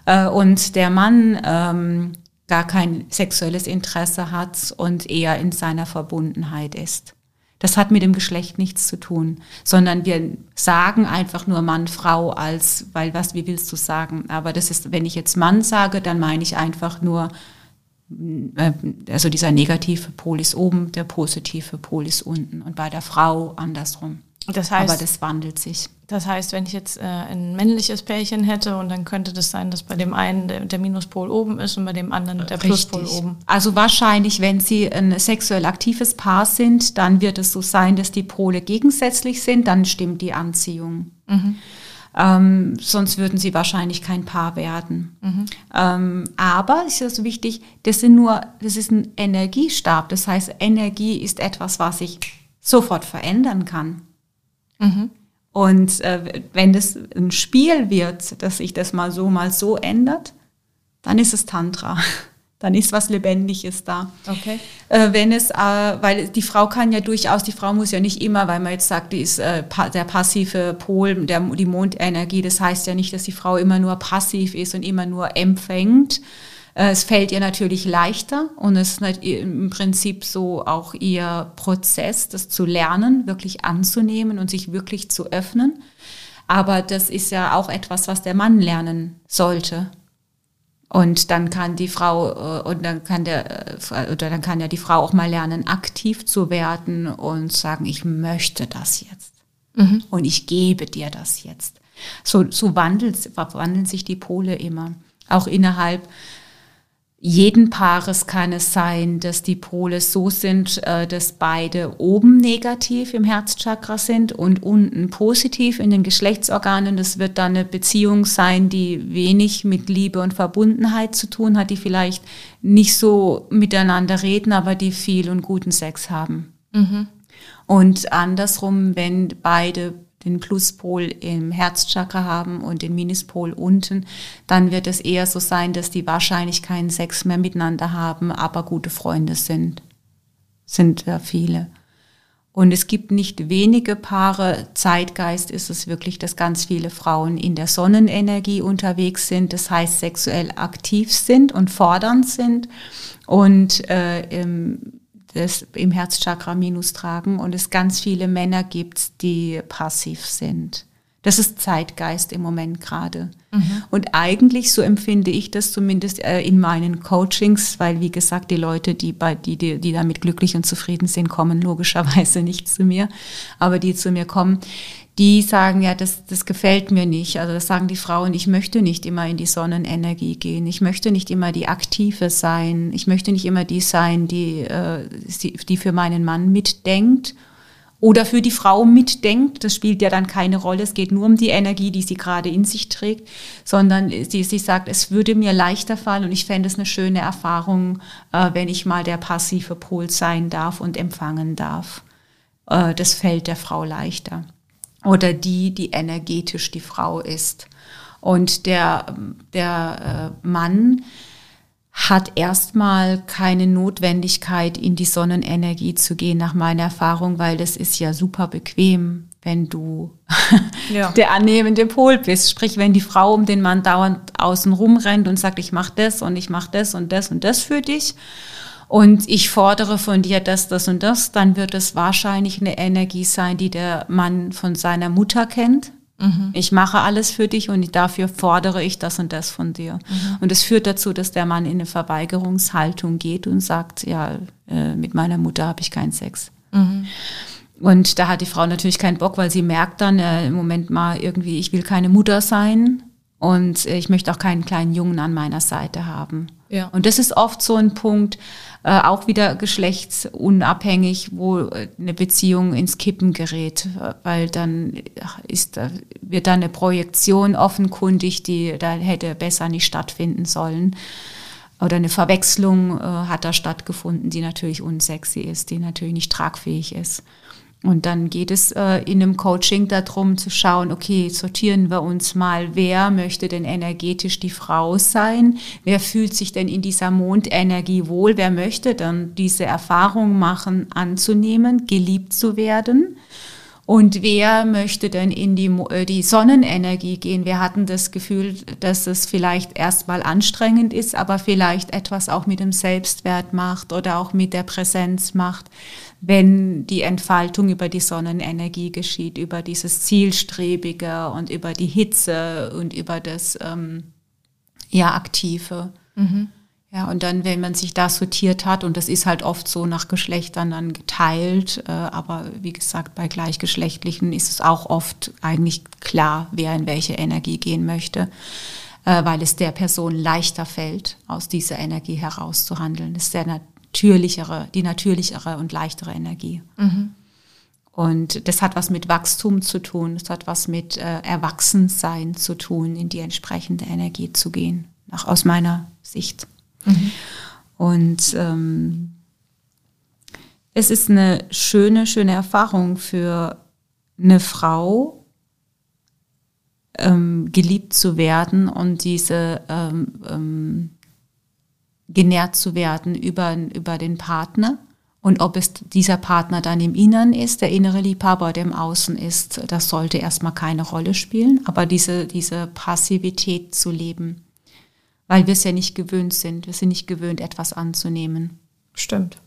Äh, und der Mann ähm, gar kein sexuelles Interesse hat und eher in seiner Verbundenheit ist. Das hat mit dem Geschlecht nichts zu tun, sondern wir sagen einfach nur Mann, Frau als, weil was, wie willst du sagen? Aber das ist, wenn ich jetzt Mann sage, dann meine ich einfach nur, äh, also dieser negative Pol ist oben, der positive Pol ist unten und bei der Frau andersrum. Das heißt, Aber das wandelt sich. Das heißt, wenn ich jetzt äh, ein männliches Pärchen hätte und dann könnte das sein, dass bei dem einen der, der Minuspol oben ist und bei dem anderen der Pluspol Richtig. oben. Also wahrscheinlich, wenn Sie ein sexuell aktives Paar sind, dann wird es so sein, dass die Pole gegensätzlich sind, dann stimmt die Anziehung. Mhm. Ähm, sonst würden sie wahrscheinlich kein Paar werden. Mhm. Ähm, aber es ist also wichtig, das sind nur, das ist ein Energiestab. Das heißt, Energie ist etwas, was sich sofort verändern kann. Mhm. Und äh, wenn das ein Spiel wird, dass sich das mal so, mal so ändert, dann ist es Tantra. Dann ist was Lebendiges da. Okay. Äh, wenn es, äh, weil die Frau kann ja durchaus, die Frau muss ja nicht immer, weil man jetzt sagt, die ist äh, pa der passive Pol, der, die Mondenergie, das heißt ja nicht, dass die Frau immer nur passiv ist und immer nur empfängt, es fällt ihr natürlich leichter und es ist im Prinzip so auch ihr Prozess, das zu lernen, wirklich anzunehmen und sich wirklich zu öffnen. Aber das ist ja auch etwas, was der Mann lernen sollte. Und dann kann die Frau äh, und dann kann der äh, oder dann kann ja die Frau auch mal lernen, aktiv zu werden und sagen, ich möchte das jetzt mhm. und ich gebe dir das jetzt. So, so wandelt, wandeln sich die Pole immer, auch innerhalb jeden Paares kann es sein, dass die Pole so sind, äh, dass beide oben negativ im Herzchakra sind und unten positiv in den Geschlechtsorganen. Das wird dann eine Beziehung sein, die wenig mit Liebe und Verbundenheit zu tun hat, die vielleicht nicht so miteinander reden, aber die viel und guten Sex haben. Mhm. Und andersrum, wenn beide den Pluspol im Herzchakra haben und den Minuspol unten, dann wird es eher so sein, dass die wahrscheinlich keinen Sex mehr miteinander haben, aber gute Freunde sind. Sind ja viele. Und es gibt nicht wenige Paare. Zeitgeist ist es wirklich, dass ganz viele Frauen in der Sonnenenergie unterwegs sind, das heißt sexuell aktiv sind und fordernd sind und äh, im das im Herzchakra Minus tragen und es ganz viele Männer gibt, die passiv sind, Das ist Zeitgeist im Moment gerade. Mhm. Und eigentlich, so empfinde ich das zumindest äh, in meinen Coachings, weil wie gesagt, die Leute, die, bei, die, die, die damit glücklich und zufrieden sind, kommen logischerweise nicht zu mir. Aber die zu mir kommen, die sagen, ja, das, das gefällt mir nicht. Also das sagen die Frauen, ich möchte nicht immer in die Sonnenenergie gehen. Ich möchte nicht immer die Aktive sein. Ich möchte nicht immer die sein, die, äh, die für meinen Mann mitdenkt oder für die Frau mitdenkt. Das spielt ja dann keine Rolle. Es geht nur um die Energie, die sie gerade in sich trägt, sondern sie, sie sagt, es würde mir leichter fallen und ich fände es eine schöne Erfahrung, äh, wenn ich mal der passive Pol sein darf und empfangen darf. Äh, das fällt der Frau leichter. Oder die, die energetisch die Frau ist. Und der, der äh, Mann, hat erstmal keine Notwendigkeit, in die Sonnenenergie zu gehen, nach meiner Erfahrung, weil das ist ja super bequem, wenn du ja. der annehmende Pol bist. Sprich, wenn die Frau um den Mann dauernd außen rumrennt und sagt, ich mache das und ich mache das und das und das für dich und ich fordere von dir das, das und das, dann wird es wahrscheinlich eine Energie sein, die der Mann von seiner Mutter kennt Mhm. Ich mache alles für dich und dafür fordere ich das und das von dir. Mhm. Und es führt dazu, dass der Mann in eine Verweigerungshaltung geht und sagt, ja, äh, mit meiner Mutter habe ich keinen Sex. Mhm. Und da hat die Frau natürlich keinen Bock, weil sie merkt dann äh, im Moment mal irgendwie, ich will keine Mutter sein und äh, ich möchte auch keinen kleinen Jungen an meiner Seite haben. Ja. Und das ist oft so ein Punkt, äh, auch wieder geschlechtsunabhängig, wo äh, eine Beziehung ins Kippen gerät, weil dann ist, wird da eine Projektion offenkundig, die da hätte besser nicht stattfinden sollen. Oder eine Verwechslung äh, hat da stattgefunden, die natürlich unsexy ist, die natürlich nicht tragfähig ist. Und dann geht es äh, in einem Coaching darum zu schauen, okay, sortieren wir uns mal, wer möchte denn energetisch die Frau sein? Wer fühlt sich denn in dieser Mondenergie wohl? Wer möchte dann diese Erfahrung machen, anzunehmen, geliebt zu werden? Und wer möchte denn in die, äh, die Sonnenenergie gehen? Wir hatten das Gefühl, dass es vielleicht erstmal anstrengend ist, aber vielleicht etwas auch mit dem Selbstwert macht oder auch mit der Präsenz macht, wenn die Entfaltung über die Sonnenenergie geschieht, über dieses Zielstrebige und über die Hitze und über das ähm, ja, Aktive. Mhm. Ja, und dann, wenn man sich da sortiert hat, und das ist halt oft so nach Geschlechtern dann geteilt, äh, aber wie gesagt, bei Gleichgeschlechtlichen ist es auch oft eigentlich klar, wer in welche Energie gehen möchte, äh, weil es der Person leichter fällt, aus dieser Energie herauszuhandeln. Das ist der natürlichere, die natürlichere und leichtere Energie. Mhm. Und das hat was mit Wachstum zu tun, das hat was mit äh, Erwachsensein zu tun, in die entsprechende Energie zu gehen, nach, aus meiner Sicht. Mhm. Und ähm, es ist eine schöne, schöne Erfahrung für eine Frau, ähm, geliebt zu werden und diese ähm, ähm, genährt zu werden über, über den Partner. Und ob es dieser Partner dann im Innern ist, der innere Liebhaber oder im Außen ist, das sollte erstmal keine Rolle spielen. Aber diese, diese Passivität zu leben, weil wir es ja nicht gewöhnt sind. Wir sind nicht gewöhnt, etwas anzunehmen. Stimmt.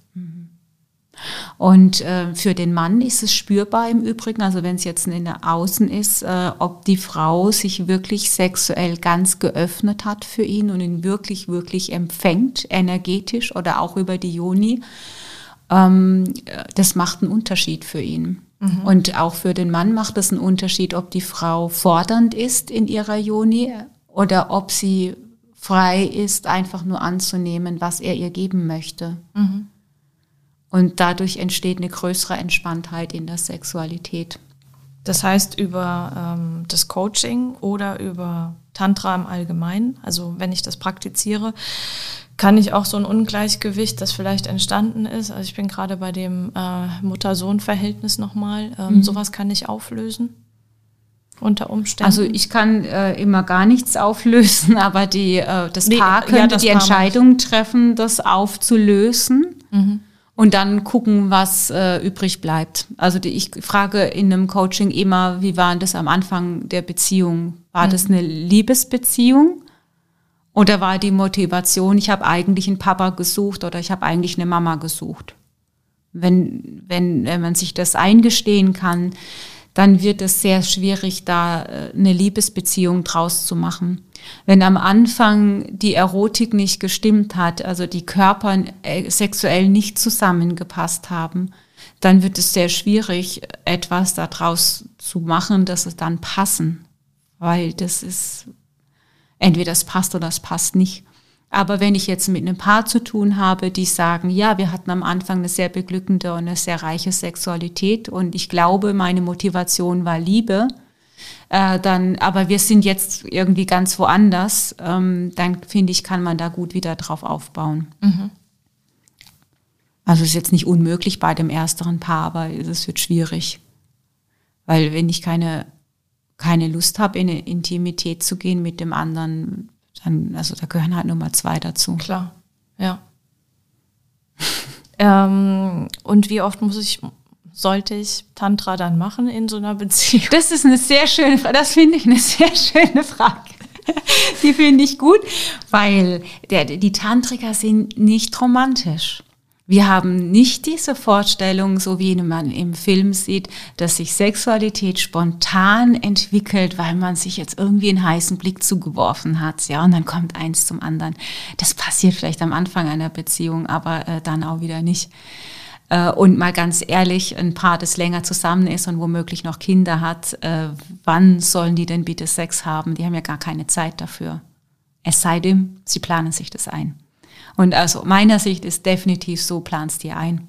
Und äh, für den Mann ist es spürbar im Übrigen, also wenn es jetzt in der Außen ist, äh, ob die Frau sich wirklich sexuell ganz geöffnet hat für ihn und ihn wirklich, wirklich empfängt, energetisch oder auch über die Joni. Ähm, das macht einen Unterschied für ihn. Mhm. Und auch für den Mann macht es einen Unterschied, ob die Frau fordernd ist in ihrer Joni oder ob sie frei ist, einfach nur anzunehmen, was er ihr geben möchte. Mhm. Und dadurch entsteht eine größere Entspanntheit in der Sexualität. Das heißt über ähm, das Coaching oder über Tantra im Allgemeinen, also wenn ich das praktiziere, kann ich auch so ein Ungleichgewicht, das vielleicht entstanden ist, also ich bin gerade bei dem äh, Mutter-Sohn-Verhältnis nochmal, ähm, mhm. sowas kann ich auflösen unter Umständen? Also ich kann äh, immer gar nichts auflösen, aber die, äh, das nee, Paar könnte ja, die Entscheidung treffen, das aufzulösen mhm. Und dann gucken, was äh, übrig bleibt. Also die, ich frage in einem Coaching immer, wie war das am Anfang der Beziehung? War mhm. das eine Liebesbeziehung? Oder war die Motivation, ich habe eigentlich einen Papa gesucht oder ich habe eigentlich eine Mama gesucht? Wenn, wenn, wenn man sich das eingestehen kann, dann wird es sehr schwierig, da äh, eine Liebesbeziehung draus zu machen. Wenn am Anfang die Erotik nicht gestimmt hat, also die Körper äh, sexuell nicht zusammengepasst haben, dann wird es sehr schwierig, etwas daraus zu machen, dass es dann passen. Weil das ist, entweder es passt oder es passt nicht. Aber wenn ich jetzt mit einem Paar zu tun habe, die sagen, ja, wir hatten am Anfang eine sehr beglückende und eine sehr reiche Sexualität und ich glaube, meine Motivation war Liebe, äh, dann, aber wir sind jetzt irgendwie ganz woanders, ähm, dann finde ich, kann man da gut wieder drauf aufbauen. Mhm. Also es ist jetzt nicht unmöglich bei dem ersteren Paar, aber es wird schwierig. Weil wenn ich keine, keine Lust habe, in eine Intimität zu gehen mit dem anderen, dann, also da gehören halt Nummer zwei dazu. Klar, ja. ähm, und wie oft muss ich, sollte ich Tantra dann machen in so einer Beziehung? Das ist eine sehr schöne Frage. Das finde ich eine sehr schöne Frage. Die finde ich gut, weil der, die Tantriker sind nicht romantisch. Wir haben nicht diese Vorstellung, so wie man im Film sieht, dass sich Sexualität spontan entwickelt, weil man sich jetzt irgendwie einen heißen Blick zugeworfen hat, ja, und dann kommt eins zum anderen. Das passiert vielleicht am Anfang einer Beziehung, aber äh, dann auch wieder nicht. Äh, und mal ganz ehrlich, ein Paar, das länger zusammen ist und womöglich noch Kinder hat, äh, wann sollen die denn bitte Sex haben? Die haben ja gar keine Zeit dafür. Es sei denn, sie planen sich das ein. Und also meiner Sicht ist definitiv so, planst dir ein.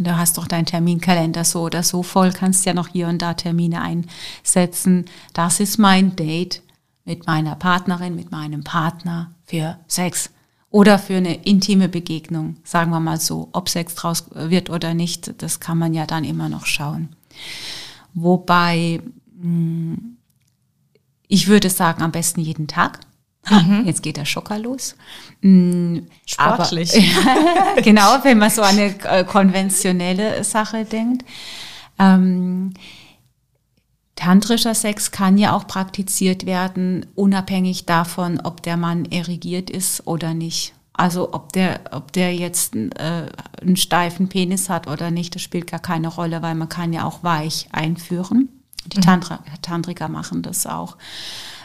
Du hast doch deinen Terminkalender so oder so voll, kannst ja noch hier und da Termine einsetzen. Das ist mein Date mit meiner Partnerin, mit meinem Partner für Sex oder für eine intime Begegnung, sagen wir mal so. Ob Sex draus wird oder nicht, das kann man ja dann immer noch schauen. Wobei, hm, ich würde sagen, am besten jeden Tag. Mhm. Jetzt geht der Schocker los. Mm, Sportlich. Aber, genau, wenn man so eine äh, konventionelle Sache denkt. Ähm, tantrischer Sex kann ja auch praktiziert werden, unabhängig davon, ob der Mann erigiert ist oder nicht. Also ob der, ob der jetzt äh, einen steifen Penis hat oder nicht, das spielt gar keine Rolle, weil man kann ja auch weich einführen. Die mhm. Tantra, Tantriker machen das auch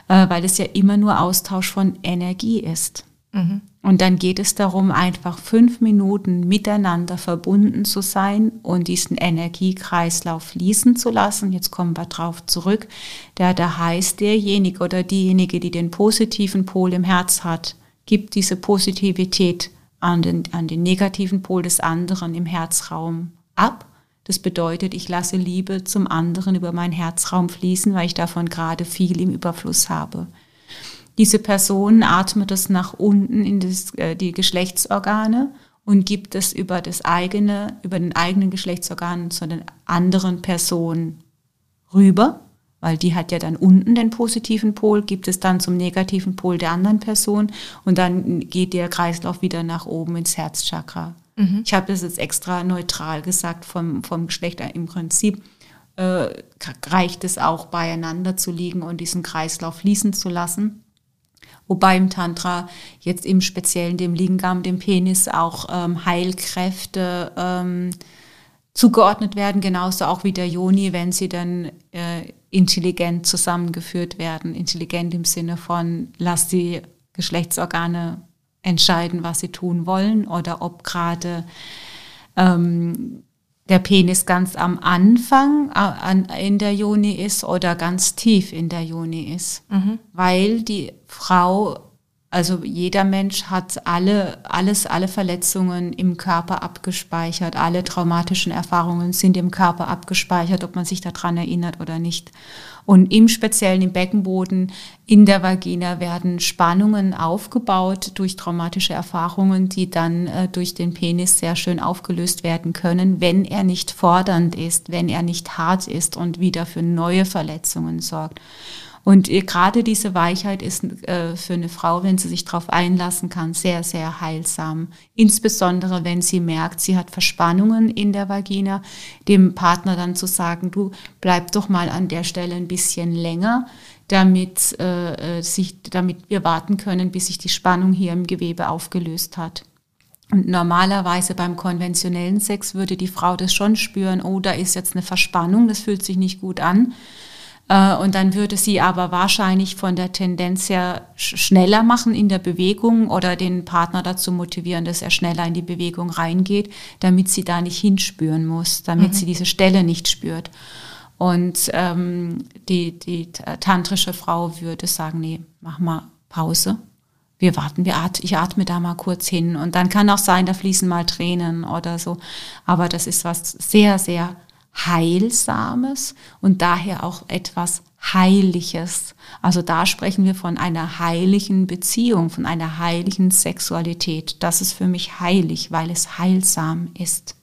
äh, weil es ja immer nur Austausch von Energie ist. Mhm. Und dann geht es darum, einfach fünf Minuten miteinander verbunden zu sein und diesen Energiekreislauf fließen zu lassen. Jetzt kommen wir drauf zurück. Der da heißt, derjenige oder diejenige, die den positiven Pol im Herz hat, gibt diese Positivität an den, an den negativen Pol des anderen im Herzraum ab das bedeutet, ich lasse Liebe zum anderen über meinen Herzraum fließen, weil ich davon gerade viel im Überfluss habe. Diese Person atmet es nach unten in das, äh, die Geschlechtsorgane und gibt es über das eigene, über den eigenen Geschlechtsorgan zu den anderen Personen rüber, weil die hat ja dann unten den positiven Pol, gibt es dann zum negativen Pol der anderen Person und dann geht der Kreislauf wieder nach oben ins Herzchakra. Mhm. Ich habe das jetzt extra neutral gesagt vom, vom Geschlecht. Im Prinzip äh, reicht es auch beieinander zu liegen und diesen Kreislauf fließen zu lassen. Wobei im Tantra jetzt im Speziellen dem Lingam, dem Penis auch ähm, Heilkräfte ähm, zugeordnet werden, genauso auch wie der Yoni, wenn sie dann äh, intelligent zusammengeführt werden. Intelligent im Sinne von, lass die Geschlechtsorgane entscheiden, was sie tun wollen oder ob gerade ähm, der Penis ganz am Anfang in der Juni ist oder ganz tief in der Juni ist, mhm. weil die Frau also jeder Mensch hat alle, alles, alle Verletzungen im Körper abgespeichert, alle traumatischen Erfahrungen sind im Körper abgespeichert, ob man sich daran erinnert oder nicht. Und im Speziellen im Beckenboden, in der Vagina werden Spannungen aufgebaut durch traumatische Erfahrungen, die dann äh, durch den Penis sehr schön aufgelöst werden können, wenn er nicht fordernd ist, wenn er nicht hart ist und wieder für neue Verletzungen sorgt. Und gerade diese Weichheit ist äh, für eine Frau, wenn sie sich darauf einlassen kann, sehr, sehr heilsam. Insbesondere, wenn sie merkt, sie hat Verspannungen in der Vagina, dem Partner dann zu sagen, du bleib doch mal an der Stelle ein bisschen länger, damit, äh, äh sich, damit wir warten können, bis sich die Spannung hier im Gewebe aufgelöst hat. Und normalerweise beim konventionellen Sex würde die Frau das schon spüren, oh, da ist jetzt eine Verspannung, das fühlt sich nicht gut an. Äh, und dann würde sie aber wahrscheinlich von der Tendenz her schneller machen in der Bewegung oder den Partner dazu motivieren, dass er schneller in die Bewegung reingeht, damit sie da nicht hinspüren muss, damit mhm. sie diese Stelle nicht spürt. Und ähm, die, die tantrische Frau würde sagen, nee, mach mal Pause. Wir warten, wir at ich atme da mal kurz hin. Und dann kann auch sein, da fließen mal Tränen oder so. Aber das ist was sehr, sehr Heilsames und daher auch etwas Heiliges. Also da sprechen wir von einer heiligen Beziehung, von einer heiligen Sexualität. Das ist für mich heilig, weil es heilsam ist.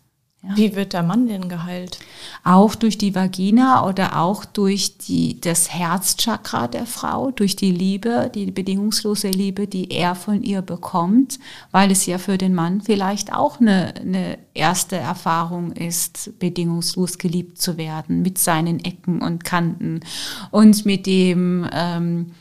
Ja. Wie wird der Mann denn geheilt? Auch durch die Vagina oder auch durch die, das Herzchakra der Frau, durch die Liebe, die bedingungslose Liebe, die er von ihr bekommt, weil es ja für den Mann vielleicht auch eine, eine erste Erfahrung ist, bedingungslos geliebt zu werden, mit seinen Ecken und Kanten und mit dem, ähm,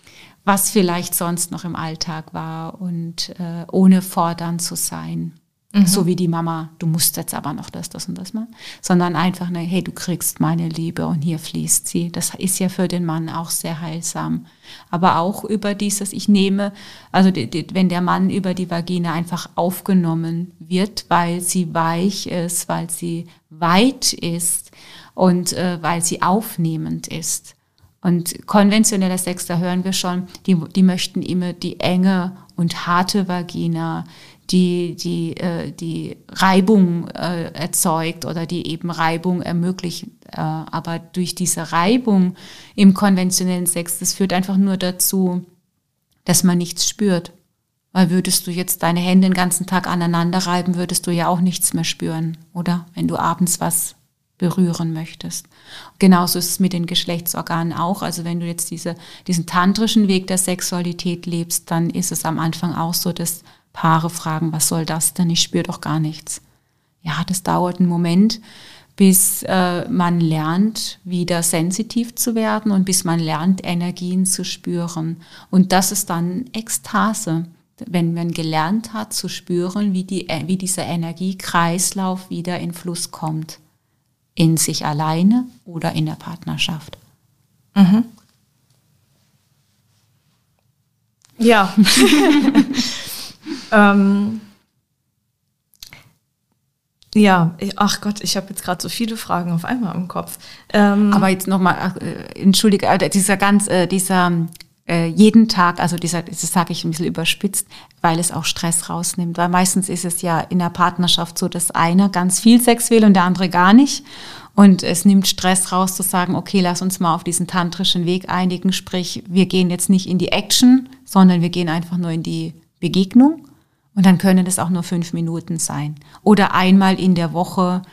was vielleicht sonst noch im Alltag war und äh, ohne fordern zu sein. Mhm. So wie die Mama, du musst jetzt aber noch das, das und das machen. Sondern einfach, ne, hey, du kriegst meine Liebe und hier fließt sie. Das ist ja für den Mann auch sehr heilsam. Aber auch über dieses, ich nehme, also die, die, wenn der Mann über die Vagina einfach aufgenommen wird, weil sie weich ist, weil sie weit ist und äh, weil sie aufnehmend ist. Und konventioneller Sex, da hören wir schon, die, die möchten immer die enge und harte Vagina, die, die, äh, die Reibung äh, erzeugt oder die eben Reibung ermöglicht. Äh, aber durch diese Reibung im konventionellen Sex, das führt einfach nur dazu, dass man nichts spürt. Weil würdest du jetzt deine Hände den ganzen Tag aneinander reiben, würdest du ja auch nichts mehr spüren, oder? Wenn du abends was berühren möchtest. Genauso ist es mit den Geschlechtsorganen auch. Also wenn du jetzt diese, diesen tantrischen Weg der Sexualität lebst, dann ist es am Anfang auch so, dass Paare fragen, was soll das denn? Ich spüre doch gar nichts. Ja, das dauert einen Moment, bis äh, man lernt, wieder sensitiv zu werden und bis man lernt, Energien zu spüren. Und das ist dann Ekstase, wenn man gelernt hat zu spüren, wie, die, wie dieser Energiekreislauf wieder in Fluss kommt. In sich alleine oder in der Partnerschaft. Mhm. Ja. Ähm, ja, ach Gott, ich habe jetzt gerade so viele Fragen auf einmal im Kopf. Ähm, Aber jetzt nochmal, äh, entschuldige, äh, dieser ganz, äh, dieser jeden Tag, also dieser, das sage ich ein bisschen überspitzt, weil es auch Stress rausnimmt. Weil meistens ist es ja in der Partnerschaft so, dass einer ganz viel Sex will und der andere gar nicht. Und es nimmt Stress raus zu sagen, okay, lass uns mal auf diesen tantrischen Weg einigen. Sprich, wir gehen jetzt nicht in die Action, sondern wir gehen einfach nur in die Begegnung. Und dann können es auch nur fünf Minuten sein. Oder einmal in der Woche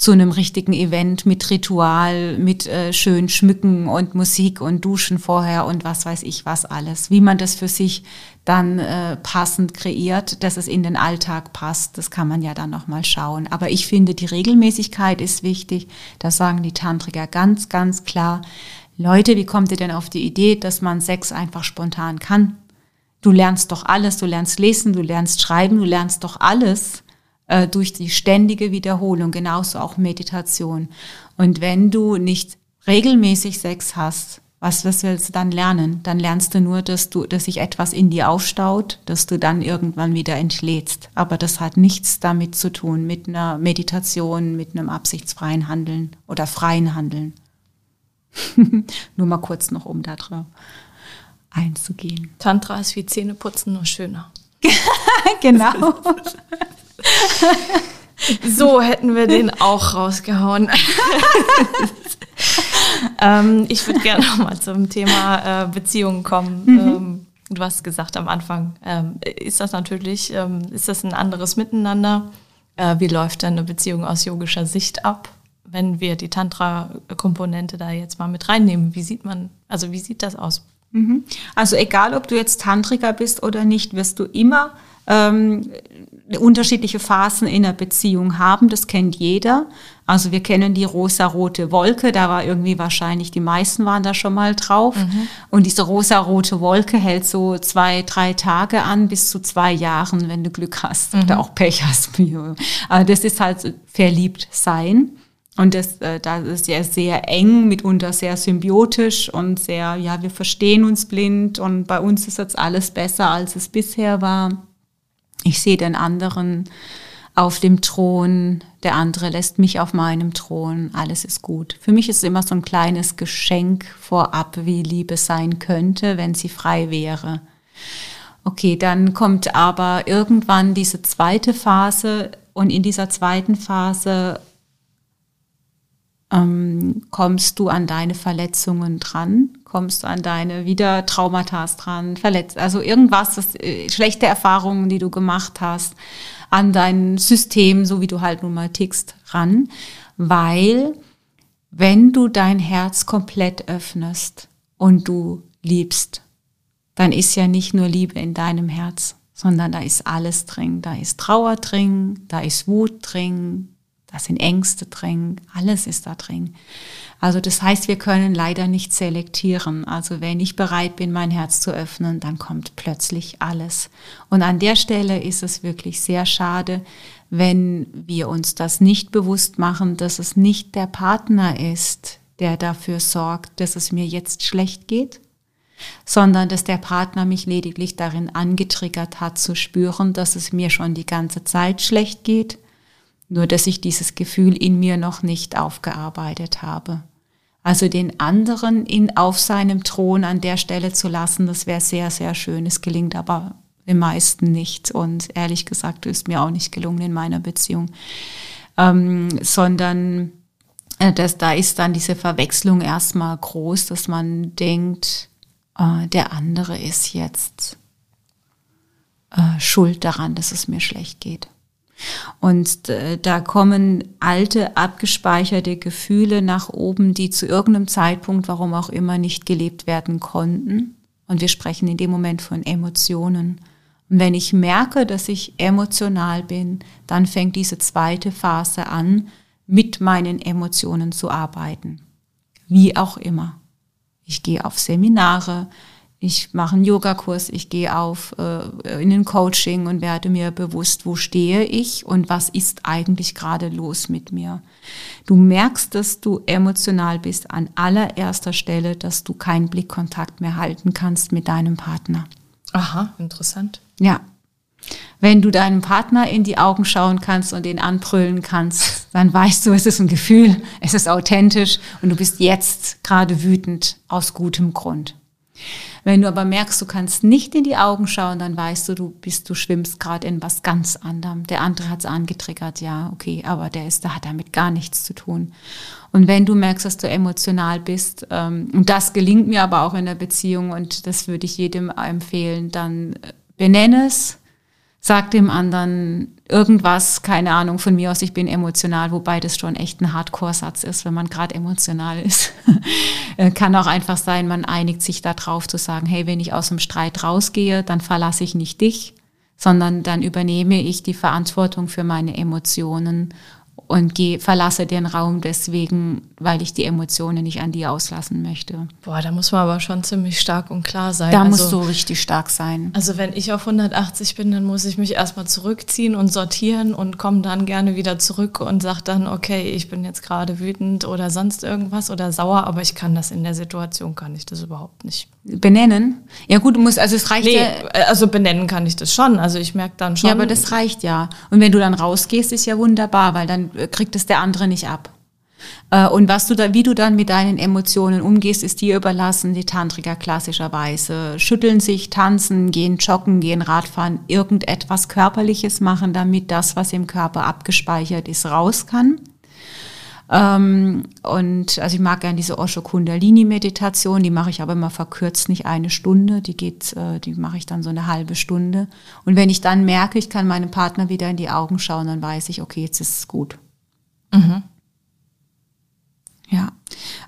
zu einem richtigen Event mit Ritual, mit äh, schön schmücken und Musik und Duschen vorher und was weiß ich was alles. Wie man das für sich dann äh, passend kreiert, dass es in den Alltag passt, das kann man ja dann nochmal schauen. Aber ich finde, die Regelmäßigkeit ist wichtig. Da sagen die Tantriker ganz, ganz klar, Leute, wie kommt ihr denn auf die Idee, dass man Sex einfach spontan kann? Du lernst doch alles, du lernst lesen, du lernst schreiben, du lernst doch alles äh, durch die ständige Wiederholung, genauso auch Meditation. Und wenn du nicht regelmäßig Sex hast, was, was willst du dann lernen? Dann lernst du nur, dass du, dass sich etwas in dir aufstaut, dass du dann irgendwann wieder entlädst. Aber das hat nichts damit zu tun, mit einer Meditation, mit einem absichtsfreien Handeln oder freien Handeln. nur mal kurz noch um da drauf einzugehen. Tantra ist wie Zähneputzen, nur schöner. genau. so hätten wir den auch rausgehauen. ähm, ich würde gerne nochmal zum Thema äh, Beziehungen kommen. Mhm. Ähm, du hast gesagt am Anfang, ähm, ist das natürlich, ähm, ist das ein anderes Miteinander? Äh, wie läuft denn eine Beziehung aus yogischer Sicht ab? Wenn wir die Tantra-Komponente da jetzt mal mit reinnehmen, wie sieht man, also wie sieht das aus? Mhm. Also egal, ob du jetzt Tantriker bist oder nicht, wirst du immer ähm, unterschiedliche Phasen in der Beziehung haben, das kennt jeder. Also wir kennen die rosa-rote Wolke, da war irgendwie wahrscheinlich, die meisten waren da schon mal drauf. Mhm. Und diese rosa-rote Wolke hält so zwei, drei Tage an, bis zu zwei Jahren, wenn du Glück hast mhm. oder auch Pech hast. Aber das ist halt verliebt sein. Und das, äh, ist ja sehr eng, mitunter sehr symbiotisch und sehr, ja, wir verstehen uns blind und bei uns ist jetzt alles besser, als es bisher war. Ich sehe den anderen auf dem Thron, der andere lässt mich auf meinem Thron, alles ist gut. Für mich ist es immer so ein kleines Geschenk vorab, wie Liebe sein könnte, wenn sie frei wäre. Okay, dann kommt aber irgendwann diese zweite Phase und in dieser zweiten Phase ähm, kommst du an deine Verletzungen dran, kommst du an deine wieder Traumata dran, verletzt, also irgendwas, das, äh, schlechte Erfahrungen, die du gemacht hast, an dein System, so wie du halt nun mal tickst, ran, weil wenn du dein Herz komplett öffnest und du liebst, dann ist ja nicht nur Liebe in deinem Herz, sondern da ist alles drin. Da ist Trauer drin, da ist Wut drin, da sind Ängste drin, alles ist da drin. Also das heißt, wir können leider nicht selektieren. Also wenn ich bereit bin, mein Herz zu öffnen, dann kommt plötzlich alles. Und an der Stelle ist es wirklich sehr schade, wenn wir uns das nicht bewusst machen, dass es nicht der Partner ist, der dafür sorgt, dass es mir jetzt schlecht geht, sondern dass der Partner mich lediglich darin angetriggert hat zu spüren, dass es mir schon die ganze Zeit schlecht geht nur dass ich dieses Gefühl in mir noch nicht aufgearbeitet habe. Also den anderen in, auf seinem Thron an der Stelle zu lassen, das wäre sehr, sehr schön. Es gelingt aber den meisten nicht. Und ehrlich gesagt ist mir auch nicht gelungen in meiner Beziehung. Ähm, sondern äh, das, da ist dann diese Verwechslung erstmal groß, dass man denkt, äh, der andere ist jetzt äh, schuld daran, dass es mir schlecht geht. Und äh, da kommen alte, abgespeicherte Gefühle nach oben, die zu irgendeinem Zeitpunkt, warum auch immer, nicht gelebt werden konnten. Und wir sprechen in dem Moment von Emotionen. Und wenn ich merke, dass ich emotional bin, dann fängt diese zweite Phase an, mit meinen Emotionen zu arbeiten. Wie auch immer. Ich gehe auf Seminare, ich mache einen Yogakurs, ich gehe auf äh, in ein Coaching und werde mir bewusst, wo stehe ich und was ist eigentlich gerade los mit mir. Du merkst, dass du emotional bist an allererster Stelle, dass du keinen Blickkontakt mehr halten kannst mit deinem Partner. Aha, interessant. Ja. Wenn du deinem Partner in die Augen schauen kannst und ihn anbrüllen kannst, dann weißt du, es ist ein Gefühl, es ist authentisch und du bist jetzt gerade wütend aus gutem Grund. Wenn du aber merkst, du kannst nicht in die Augen schauen, dann weißt du, du bist, du schwimmst gerade in was ganz anderem. Der andere hat es angetriggert, ja, okay, aber der ist, der hat damit gar nichts zu tun. Und wenn du merkst, dass du emotional bist, ähm, und das gelingt mir aber auch in der Beziehung und das würde ich jedem empfehlen, dann äh, benenne es, sag dem anderen irgendwas, keine Ahnung, von mir aus, ich bin emotional, wobei das schon echt ein Hardcore-Satz ist, wenn man gerade emotional ist. Äh, kann auch einfach sein, man einigt sich darauf zu sagen, hey, wenn ich aus dem Streit rausgehe, dann verlasse ich nicht dich, sondern dann übernehme ich die Verantwortung für meine Emotionen und geh, verlasse den Raum deswegen, weil ich die Emotionen nicht an dir auslassen möchte. Boah, da muss man aber schon ziemlich stark und klar sein. Da also, musst du richtig stark sein. Also wenn ich auf 180 bin, dann muss ich mich erstmal zurückziehen und sortieren und komme dann gerne wieder zurück und sage dann, okay, ich bin jetzt gerade wütend oder sonst irgendwas oder sauer, aber ich kann das in der Situation, kann ich das überhaupt nicht. Benennen? Ja gut, du musst, also es reicht nee, ja. Also benennen kann ich das schon. Also ich merke dann schon. Ja, aber das reicht ja. Und wenn du dann rausgehst, ist ja wunderbar, weil dann kriegt es der andere nicht ab. Äh, und was du da, wie du dann mit deinen Emotionen umgehst, ist dir überlassen. Die Tantriker klassischerweise schütteln sich, tanzen, gehen joggen, gehen Radfahren, irgendetwas Körperliches machen, damit das, was im Körper abgespeichert ist, raus kann. Ähm, und also ich mag gerne diese Osho Kundalini Meditation, die mache ich aber immer verkürzt, nicht eine Stunde, die geht, äh, die mache ich dann so eine halbe Stunde. Und wenn ich dann merke, ich kann meinem Partner wieder in die Augen schauen, dann weiß ich, okay, jetzt ist es gut. Mhm. Ja.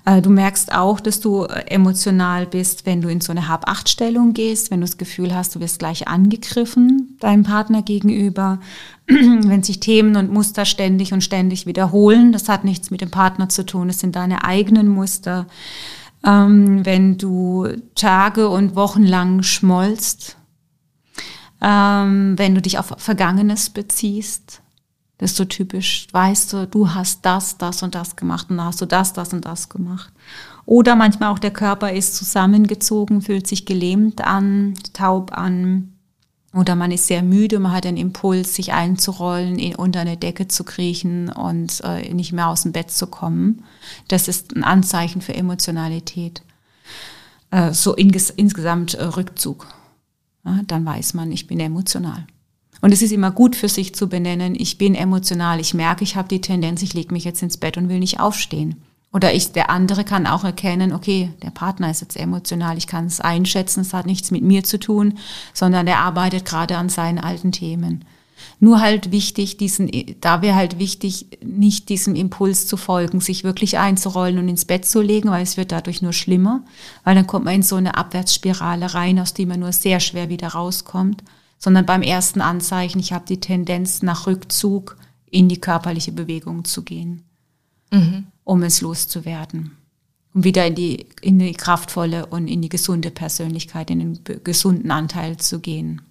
Äh, du merkst auch, dass du äh, emotional bist, wenn du in so eine Hab-Acht-Stellung gehst, wenn du das Gefühl hast, du wirst gleich angegriffen deinem Partner gegenüber, wenn sich Themen und Muster ständig und ständig wiederholen. Das hat nichts mit dem Partner zu tun, das sind deine eigenen Muster. Ähm, wenn du Tage und Wochen lang schmollst, ähm, wenn du dich auf Vergangenes beziehst, das ist so typisch, weißt du, du hast das, das und das gemacht und dann hast du das, das und das gemacht. Oder manchmal auch der Körper ist zusammengezogen, fühlt sich gelähmt an, taub an. Oder man ist sehr müde, man hat den Impuls, sich einzurollen, in, unter eine Decke zu kriechen und äh, nicht mehr aus dem Bett zu kommen. Das ist ein Anzeichen für Emotionalität. Äh, so inges insgesamt äh, Rückzug. Ja, dann weiß man, ich bin emotional. Und es ist immer gut für sich zu benennen, ich bin emotional, ich merke, ich habe die Tendenz, ich lege mich jetzt ins Bett und will nicht aufstehen. Oder ich, der andere kann auch erkennen, okay, der Partner ist jetzt emotional, ich kann es einschätzen, es hat nichts mit mir zu tun, sondern er arbeitet gerade an seinen alten Themen. Nur halt wichtig, diesen, da wäre halt wichtig, nicht diesem Impuls zu folgen, sich wirklich einzurollen und ins Bett zu legen, weil es wird dadurch nur schlimmer, weil dann kommt man in so eine Abwärtsspirale rein, aus der man nur sehr schwer wieder rauskommt sondern beim ersten Anzeichen, ich habe die Tendenz nach Rückzug in die körperliche Bewegung zu gehen, mhm. um es loszuwerden. Um wieder in die, in die kraftvolle und in die gesunde Persönlichkeit, in den gesunden Anteil zu gehen.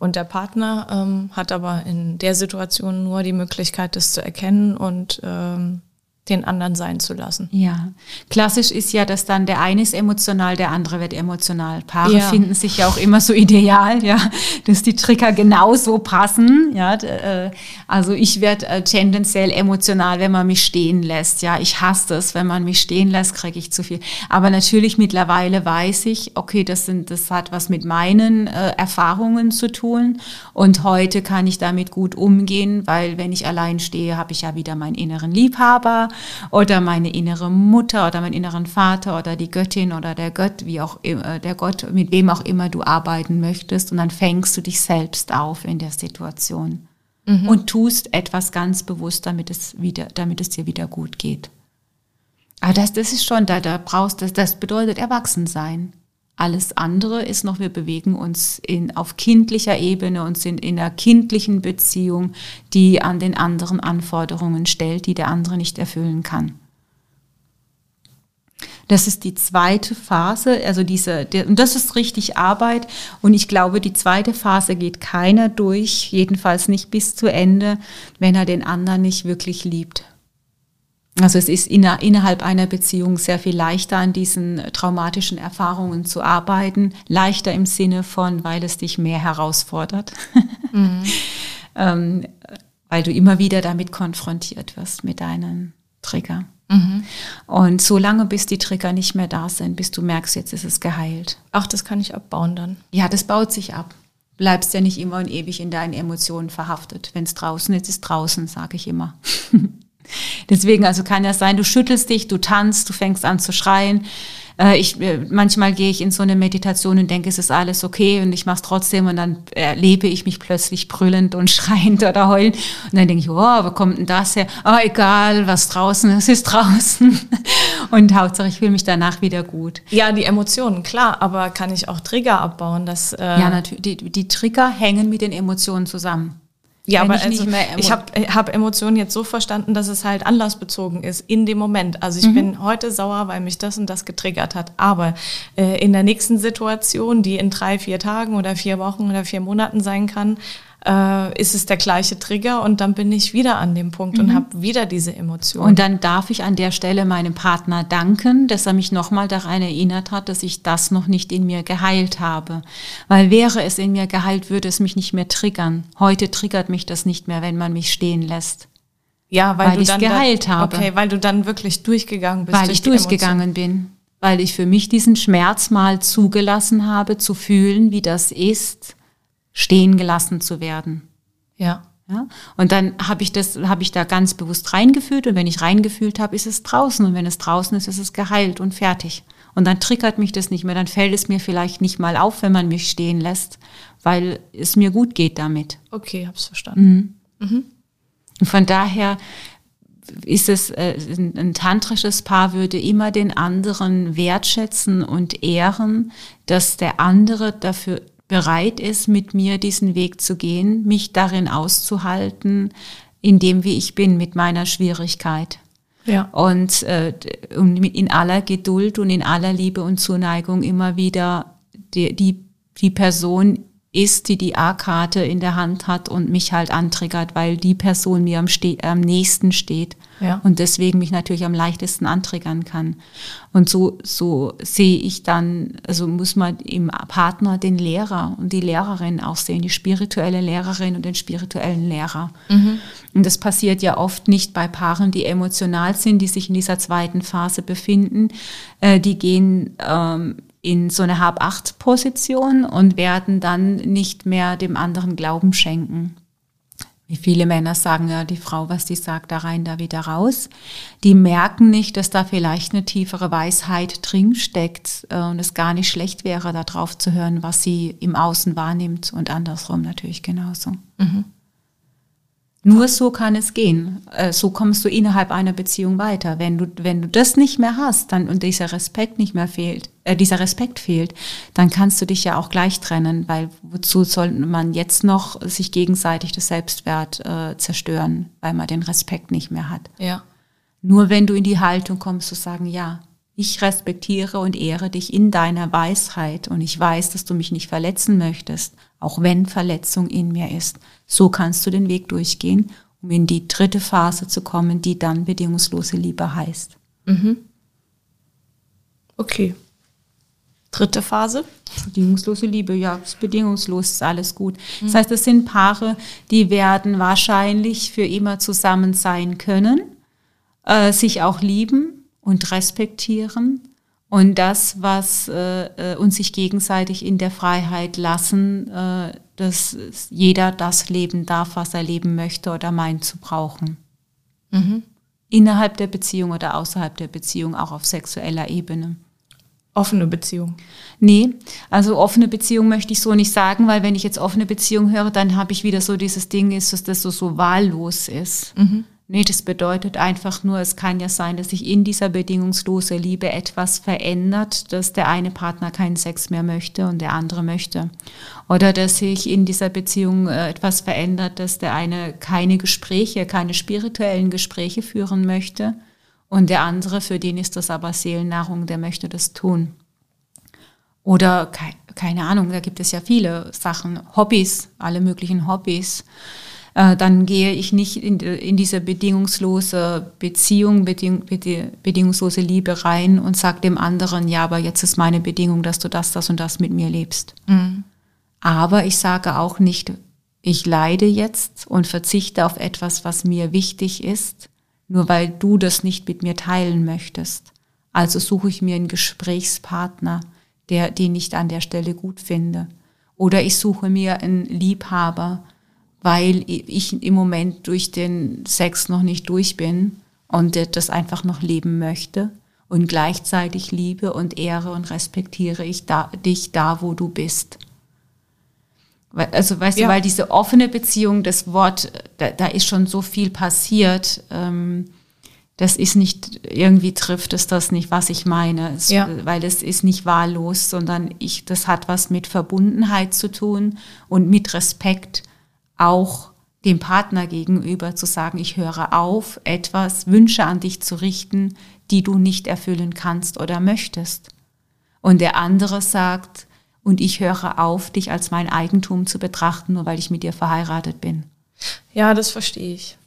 Und der Partner ähm, hat aber in der Situation nur die Möglichkeit, das zu erkennen und ähm, den anderen sein zu lassen. Ja, klassisch ist ja, dass dann der eine ist emotional, der andere wird emotional. Paare ja. finden sich ja auch immer so ideal, ja, dass die Trigger genauso passen. Ja, äh, also ich werde äh, tendenziell emotional, wenn man mich stehen lässt. Ja, ich hasse es, wenn man mich stehen lässt, kriege ich zu viel. Aber natürlich mittlerweile weiß ich, okay, das sind, das hat was mit meinen äh, Erfahrungen zu tun. Und heute kann ich damit gut umgehen, weil wenn ich allein stehe, habe ich ja wieder meinen inneren Liebhaber oder meine innere Mutter oder meinen inneren Vater oder die Göttin oder der Gott, wie auch immer, der Gott, mit wem auch immer du arbeiten möchtest. Und dann fängst du dich selbst auf in der Situation mhm. und tust etwas ganz bewusst, damit es wieder, damit es dir wieder gut geht. Aber das, das ist schon, da, da brauchst, das, das bedeutet Erwachsensein. Alles andere ist noch, wir bewegen uns in, auf kindlicher Ebene und sind in einer kindlichen Beziehung, die an den anderen Anforderungen stellt, die der andere nicht erfüllen kann. Das ist die zweite Phase, also diese, der, und das ist richtig Arbeit. Und ich glaube, die zweite Phase geht keiner durch, jedenfalls nicht bis zu Ende, wenn er den anderen nicht wirklich liebt. Also es ist inner, innerhalb einer Beziehung sehr viel leichter an diesen traumatischen Erfahrungen zu arbeiten. Leichter im Sinne von, weil es dich mehr herausfordert. Mhm. ähm, weil du immer wieder damit konfrontiert wirst mit deinen Trigger. Mhm. Und so lange, bis die Trigger nicht mehr da sind, bis du merkst, jetzt ist es geheilt. Ach, das kann ich abbauen dann. Ja, das baut sich ab. Bleibst ja nicht immer und ewig in deinen Emotionen verhaftet. Wenn es draußen ist, ist draußen, sage ich immer. Deswegen, also kann ja sein, du schüttelst dich, du tanzt, du fängst an zu schreien. Äh, ich, äh, manchmal gehe ich in so eine Meditation und denke, es ist alles okay und ich mache es trotzdem und dann erlebe ich mich plötzlich brüllend und schreiend oder heulend. Und dann denke ich, oh, wo kommt denn das her? Oh, egal, was draußen ist, ist draußen. Und Hauptsache, ich fühle mich danach wieder gut. Ja, die Emotionen, klar, aber kann ich auch Trigger abbauen? Dass, äh ja, natürlich. Die, die Trigger hängen mit den Emotionen zusammen. Ja, aber ich, also, ich habe hab Emotionen jetzt so verstanden, dass es halt anlassbezogen ist in dem Moment. Also ich mhm. bin heute sauer, weil mich das und das getriggert hat. Aber äh, in der nächsten Situation, die in drei, vier Tagen oder vier Wochen oder vier Monaten sein kann, äh, ist es der gleiche Trigger und dann bin ich wieder an dem Punkt mhm. und habe wieder diese Emotionen. Und dann darf ich an der Stelle meinem Partner danken, dass er mich nochmal daran erinnert hat, dass ich das noch nicht in mir geheilt habe. Weil wäre es in mir geheilt, würde es mich nicht mehr triggern. Heute triggert mich das nicht mehr, wenn man mich stehen lässt. Ja, weil, weil ich geheilt dann, habe. Okay, weil du dann wirklich durchgegangen bist. Weil durch ich durchgegangen bin. Weil ich für mich diesen Schmerz mal zugelassen habe, zu fühlen, wie das ist, stehen gelassen zu werden. Ja. Ja, und dann habe ich das, habe ich da ganz bewusst reingefühlt und wenn ich reingefühlt habe, ist es draußen und wenn es draußen ist, ist es geheilt und fertig. Und dann triggert mich das nicht mehr, dann fällt es mir vielleicht nicht mal auf, wenn man mich stehen lässt, weil es mir gut geht damit. Okay, hab's verstanden. Mhm. Mhm. Und von daher ist es äh, ein, ein tantrisches Paar würde immer den anderen wertschätzen und ehren, dass der andere dafür bereit ist, mit mir diesen Weg zu gehen, mich darin auszuhalten, in dem, wie ich bin, mit meiner Schwierigkeit. Ja. Und, äh, und in aller Geduld und in aller Liebe und Zuneigung immer wieder die, die, die Person ist, die die A-Karte in der Hand hat und mich halt antriggert, weil die Person mir am, am nächsten steht ja. und deswegen mich natürlich am leichtesten antriggern kann. Und so, so sehe ich dann, also muss man im Partner den Lehrer und die Lehrerin auch sehen, die spirituelle Lehrerin und den spirituellen Lehrer. Mhm. Und das passiert ja oft nicht bei Paaren, die emotional sind, die sich in dieser zweiten Phase befinden. Äh, die gehen ähm, in so eine Hab-Acht-Position und werden dann nicht mehr dem anderen Glauben schenken. Wie viele Männer sagen ja, die Frau, was die sagt, da rein, da wieder raus. Die merken nicht, dass da vielleicht eine tiefere Weisheit drin steckt äh, und es gar nicht schlecht wäre, da drauf zu hören, was sie im Außen wahrnimmt und andersrum natürlich genauso. Mhm. Nur so kann es gehen. Äh, so kommst du innerhalb einer Beziehung weiter. Wenn du, wenn du das nicht mehr hast, dann und dieser Respekt nicht mehr fehlt, äh, dieser Respekt fehlt, dann kannst du dich ja auch gleich trennen, weil wozu soll man jetzt noch sich gegenseitig das Selbstwert äh, zerstören, weil man den Respekt nicht mehr hat. Ja. Nur wenn du in die Haltung kommst zu sagen, ja, ich respektiere und ehre dich in deiner Weisheit und ich weiß, dass du mich nicht verletzen möchtest, auch wenn Verletzung in mir ist. So kannst du den Weg durchgehen, um in die dritte Phase zu kommen, die dann bedingungslose Liebe heißt. Mhm. Okay. Dritte Phase? Bedingungslose Liebe, ja, ist bedingungslos, ist alles gut. Mhm. Das heißt, es sind Paare, die werden wahrscheinlich für immer zusammen sein können, äh, sich auch lieben, und respektieren und das, was äh, äh, uns sich gegenseitig in der Freiheit lassen, äh, dass jeder das leben darf, was er leben möchte oder meint zu brauchen. Mhm. Innerhalb der Beziehung oder außerhalb der Beziehung, auch auf sexueller Ebene. Offene Beziehung? Nee, also offene Beziehung möchte ich so nicht sagen, weil wenn ich jetzt offene Beziehung höre, dann habe ich wieder so dieses Ding, ist, dass das so, so wahllos ist. Mhm. Nee, das bedeutet einfach nur, es kann ja sein, dass sich in dieser bedingungslosen Liebe etwas verändert, dass der eine Partner keinen Sex mehr möchte und der andere möchte. Oder dass sich in dieser Beziehung äh, etwas verändert, dass der eine keine Gespräche, keine spirituellen Gespräche führen möchte und der andere, für den ist das aber Seelennahrung, der möchte das tun. Oder keine Ahnung, da gibt es ja viele Sachen, Hobbys, alle möglichen Hobbys äh, dann gehe ich nicht in, in diese bedingungslose Beziehung, beding, bedingungslose Liebe rein und sage dem anderen, ja, aber jetzt ist meine Bedingung, dass du das, das und das mit mir lebst. Mhm. Aber ich sage auch nicht, ich leide jetzt und verzichte auf etwas, was mir wichtig ist, nur weil du das nicht mit mir teilen möchtest. Also suche ich mir einen Gesprächspartner, der, den ich an der Stelle gut finde. Oder ich suche mir einen Liebhaber, weil ich im Moment durch den Sex noch nicht durch bin und das einfach noch leben möchte. Und gleichzeitig liebe und ehre und respektiere ich da, dich da, wo du bist. Also weißt ja. du, weil diese offene Beziehung, das Wort, da, da ist schon so viel passiert. Ähm, das ist nicht, irgendwie trifft es das nicht, was ich meine. Es, ja. Weil es ist nicht wahllos, sondern ich, das hat was mit Verbundenheit zu tun und mit Respekt auch dem Partner gegenüber zu sagen, ich höre auf, etwas, Wünsche an dich zu richten, die du nicht erfüllen kannst oder möchtest. Und der andere sagt, und ich höre auf, dich als mein Eigentum zu betrachten, nur weil ich mit dir verheiratet bin. Ja, das verstehe ich.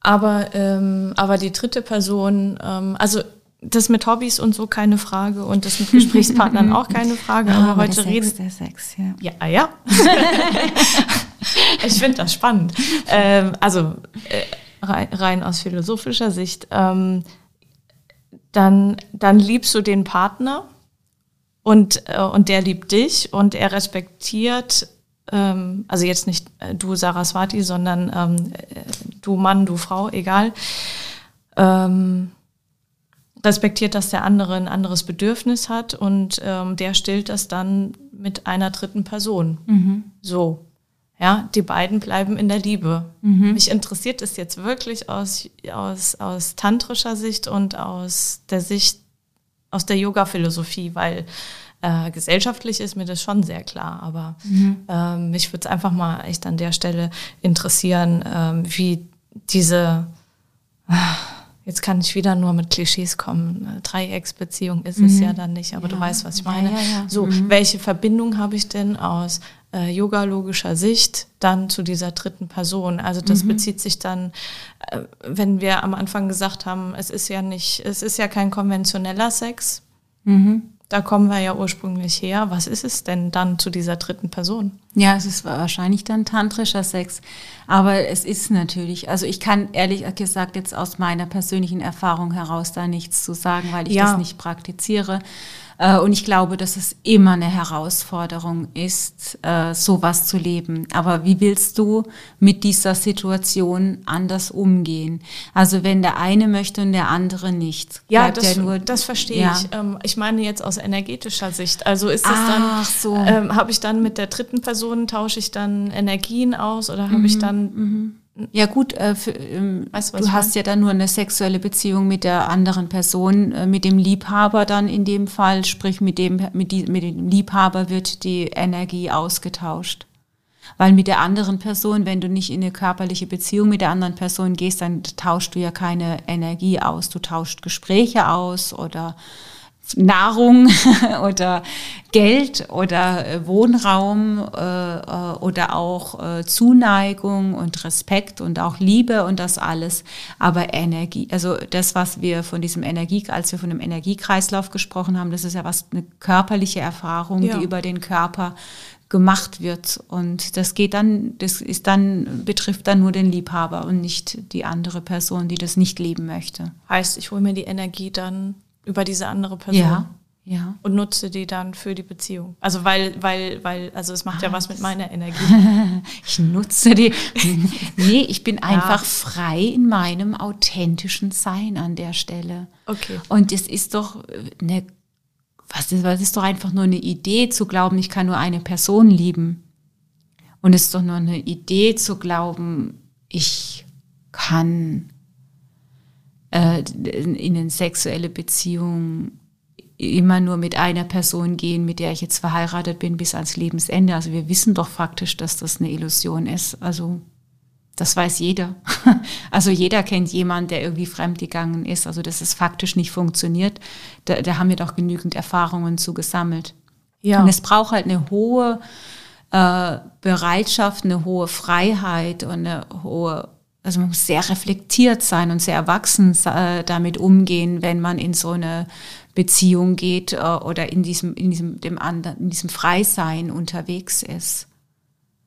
Aber, ähm, aber die dritte Person, ähm, also das mit Hobbys und so keine Frage und das mit Gesprächspartnern auch keine Frage. Aber, aber heute reden. der Sex, ja. Ja, ah, ja. ich finde das spannend. Ähm, also äh, rein, rein, aus philosophischer Sicht. Ähm, dann, dann liebst du den Partner und, äh, und der liebt dich und er respektiert, ähm, also jetzt nicht äh, du Saraswati, sondern ähm, äh, du Mann, du Frau, egal. Ähm, respektiert, dass der andere ein anderes Bedürfnis hat und ähm, der stillt das dann mit einer dritten Person. Mhm. So. Ja, die beiden bleiben in der Liebe. Mhm. Mich interessiert es jetzt wirklich aus, aus, aus tantrischer Sicht und aus der Sicht, aus der Yoga-Philosophie, weil äh, gesellschaftlich ist mir das schon sehr klar. Aber mhm. ähm, mich würde es einfach mal echt an der Stelle interessieren, ähm, wie diese, jetzt kann ich wieder nur mit Klischees kommen. Dreiecksbeziehung ist mhm. es ja dann nicht, aber ja. du weißt, was ich meine. Ja, ja, so, mhm. welche Verbindung habe ich denn aus äh, yoga-logischer Sicht dann zu dieser dritten Person. Also das mhm. bezieht sich dann, äh, wenn wir am Anfang gesagt haben, es ist ja nicht, es ist ja kein konventioneller Sex. Da kommen wir ja ursprünglich her. Was ist es denn dann zu dieser dritten Person? Ja, es ist wahrscheinlich dann tantrischer Sex. Aber es ist natürlich, also ich kann ehrlich gesagt jetzt aus meiner persönlichen Erfahrung heraus da nichts zu sagen, weil ich ja. das nicht praktiziere. Äh, und ich glaube, dass es immer eine Herausforderung ist, äh, sowas zu leben. Aber wie willst du mit dieser Situation anders umgehen? Also wenn der eine möchte und der andere nicht. Ja, das, nur, das verstehe ja. ich. Ähm, ich meine jetzt aus energetischer Sicht. Also ist es dann, so. ähm, habe ich dann mit der dritten Person, tausche ich dann Energien aus oder habe mhm, ich dann mhm. Ja gut, äh, für, ähm, weißt, du hast ja dann nur eine sexuelle Beziehung mit der anderen Person, äh, mit dem Liebhaber dann in dem Fall, sprich mit dem, mit, die, mit dem Liebhaber wird die Energie ausgetauscht. Weil mit der anderen Person, wenn du nicht in eine körperliche Beziehung mit der anderen Person gehst, dann tauschst du ja keine Energie aus. Du tauscht Gespräche aus oder Nahrung oder Geld oder äh, Wohnraum äh, äh, oder auch äh, Zuneigung und Respekt und auch Liebe und das alles. Aber Energie, also das, was wir von diesem Energie, als wir von dem Energiekreislauf gesprochen haben, das ist ja was, eine körperliche Erfahrung, ja. die über den Körper gemacht wird. Und das geht dann, das ist dann, betrifft dann nur den Liebhaber und nicht die andere Person, die das nicht leben möchte. Heißt, ich hole mir die Energie dann über diese andere Person. Ja. Ja. Und nutze die dann für die Beziehung. Also weil, weil, weil, also es macht ah, ja was mit meiner Energie. ich nutze die. nee, ich bin einfach frei in meinem authentischen Sein an der Stelle. Okay. Und es ist doch eine, was ist, was ist doch einfach nur eine Idee zu glauben, ich kann nur eine Person lieben. Und es ist doch nur eine Idee zu glauben, ich kann äh, in eine sexuelle Beziehung immer nur mit einer Person gehen, mit der ich jetzt verheiratet bin bis ans Lebensende. Also wir wissen doch faktisch, dass das eine Illusion ist. Also das weiß jeder. Also jeder kennt jemanden, der irgendwie fremdgegangen ist. Also dass es faktisch nicht funktioniert. Da, da haben wir doch genügend Erfahrungen zu gesammelt. Ja. Und es braucht halt eine hohe äh, Bereitschaft, eine hohe Freiheit und eine hohe also man muss sehr reflektiert sein und sehr erwachsen äh, damit umgehen, wenn man in so eine Beziehung geht äh, oder in diesem, in diesem, dem anderen, in diesem Freisein unterwegs ist.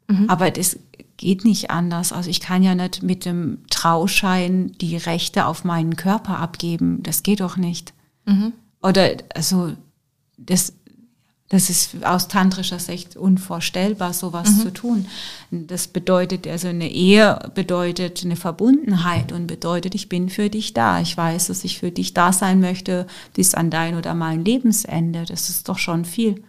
Mhm. Aber das geht nicht anders. Also ich kann ja nicht mit dem Trauschein die Rechte auf meinen Körper abgeben. Das geht doch nicht. Mhm. Oder also das das ist aus tantrischer Sicht unvorstellbar, sowas mhm. zu tun. Das bedeutet, also eine Ehe bedeutet eine Verbundenheit und bedeutet, ich bin für dich da. Ich weiß, dass ich für dich da sein möchte bis an dein oder mein Lebensende. Das ist doch schon viel.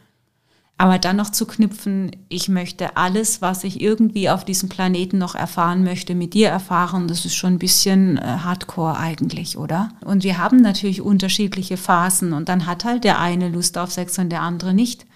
Aber dann noch zu knüpfen, ich möchte alles, was ich irgendwie auf diesem Planeten noch erfahren möchte, mit dir erfahren, das ist schon ein bisschen äh, hardcore eigentlich, oder? Und wir haben natürlich unterschiedliche Phasen und dann hat halt der eine Lust auf Sex und der andere nicht.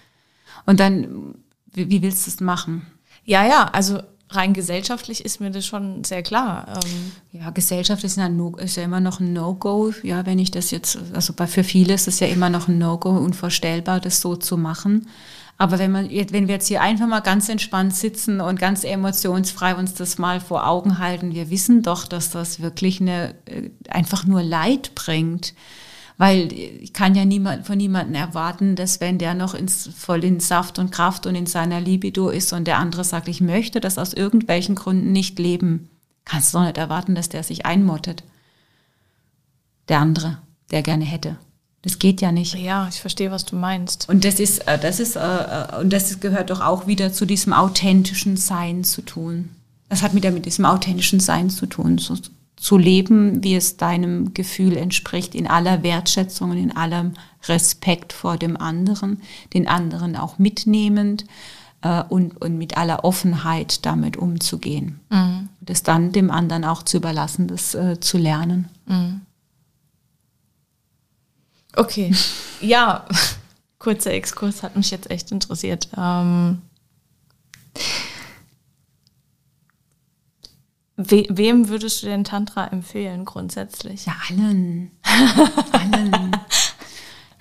Und dann, wie, wie willst du es machen? Ja, ja, also rein gesellschaftlich ist mir das schon sehr klar. Ähm ja, Gesellschaft ist ja, no, ist ja immer noch ein No-Go. Ja, wenn ich das jetzt, also für viele ist es ja immer noch ein No-Go, unvorstellbar, das so zu machen. Aber wenn, man, wenn wir jetzt hier einfach mal ganz entspannt sitzen und ganz emotionsfrei uns das mal vor Augen halten, wir wissen doch, dass das wirklich eine, äh, einfach nur Leid bringt. Weil ich kann ja niemand, von niemandem erwarten, dass wenn der noch ins, voll in Saft und Kraft und in seiner Libido ist und der andere sagt, ich möchte das aus irgendwelchen Gründen nicht leben, kannst du doch nicht erwarten, dass der sich einmottet. Der andere, der gerne hätte. Das geht ja nicht. Ja, ich verstehe, was du meinst. Und das ist, äh, das ist, äh, und das gehört doch auch wieder zu diesem authentischen Sein zu tun. Das hat wieder mit diesem authentischen Sein zu tun, so, zu leben, wie es deinem Gefühl entspricht, in aller Wertschätzung und in allem Respekt vor dem anderen, den anderen auch mitnehmend, äh, und, und mit aller Offenheit damit umzugehen. Mhm. Das dann dem anderen auch zu überlassen, das äh, zu lernen. Mhm. Okay, ja, kurzer Exkurs hat mich jetzt echt interessiert. Ähm, we wem würdest du denn Tantra empfehlen grundsätzlich? Ja, allen. allen.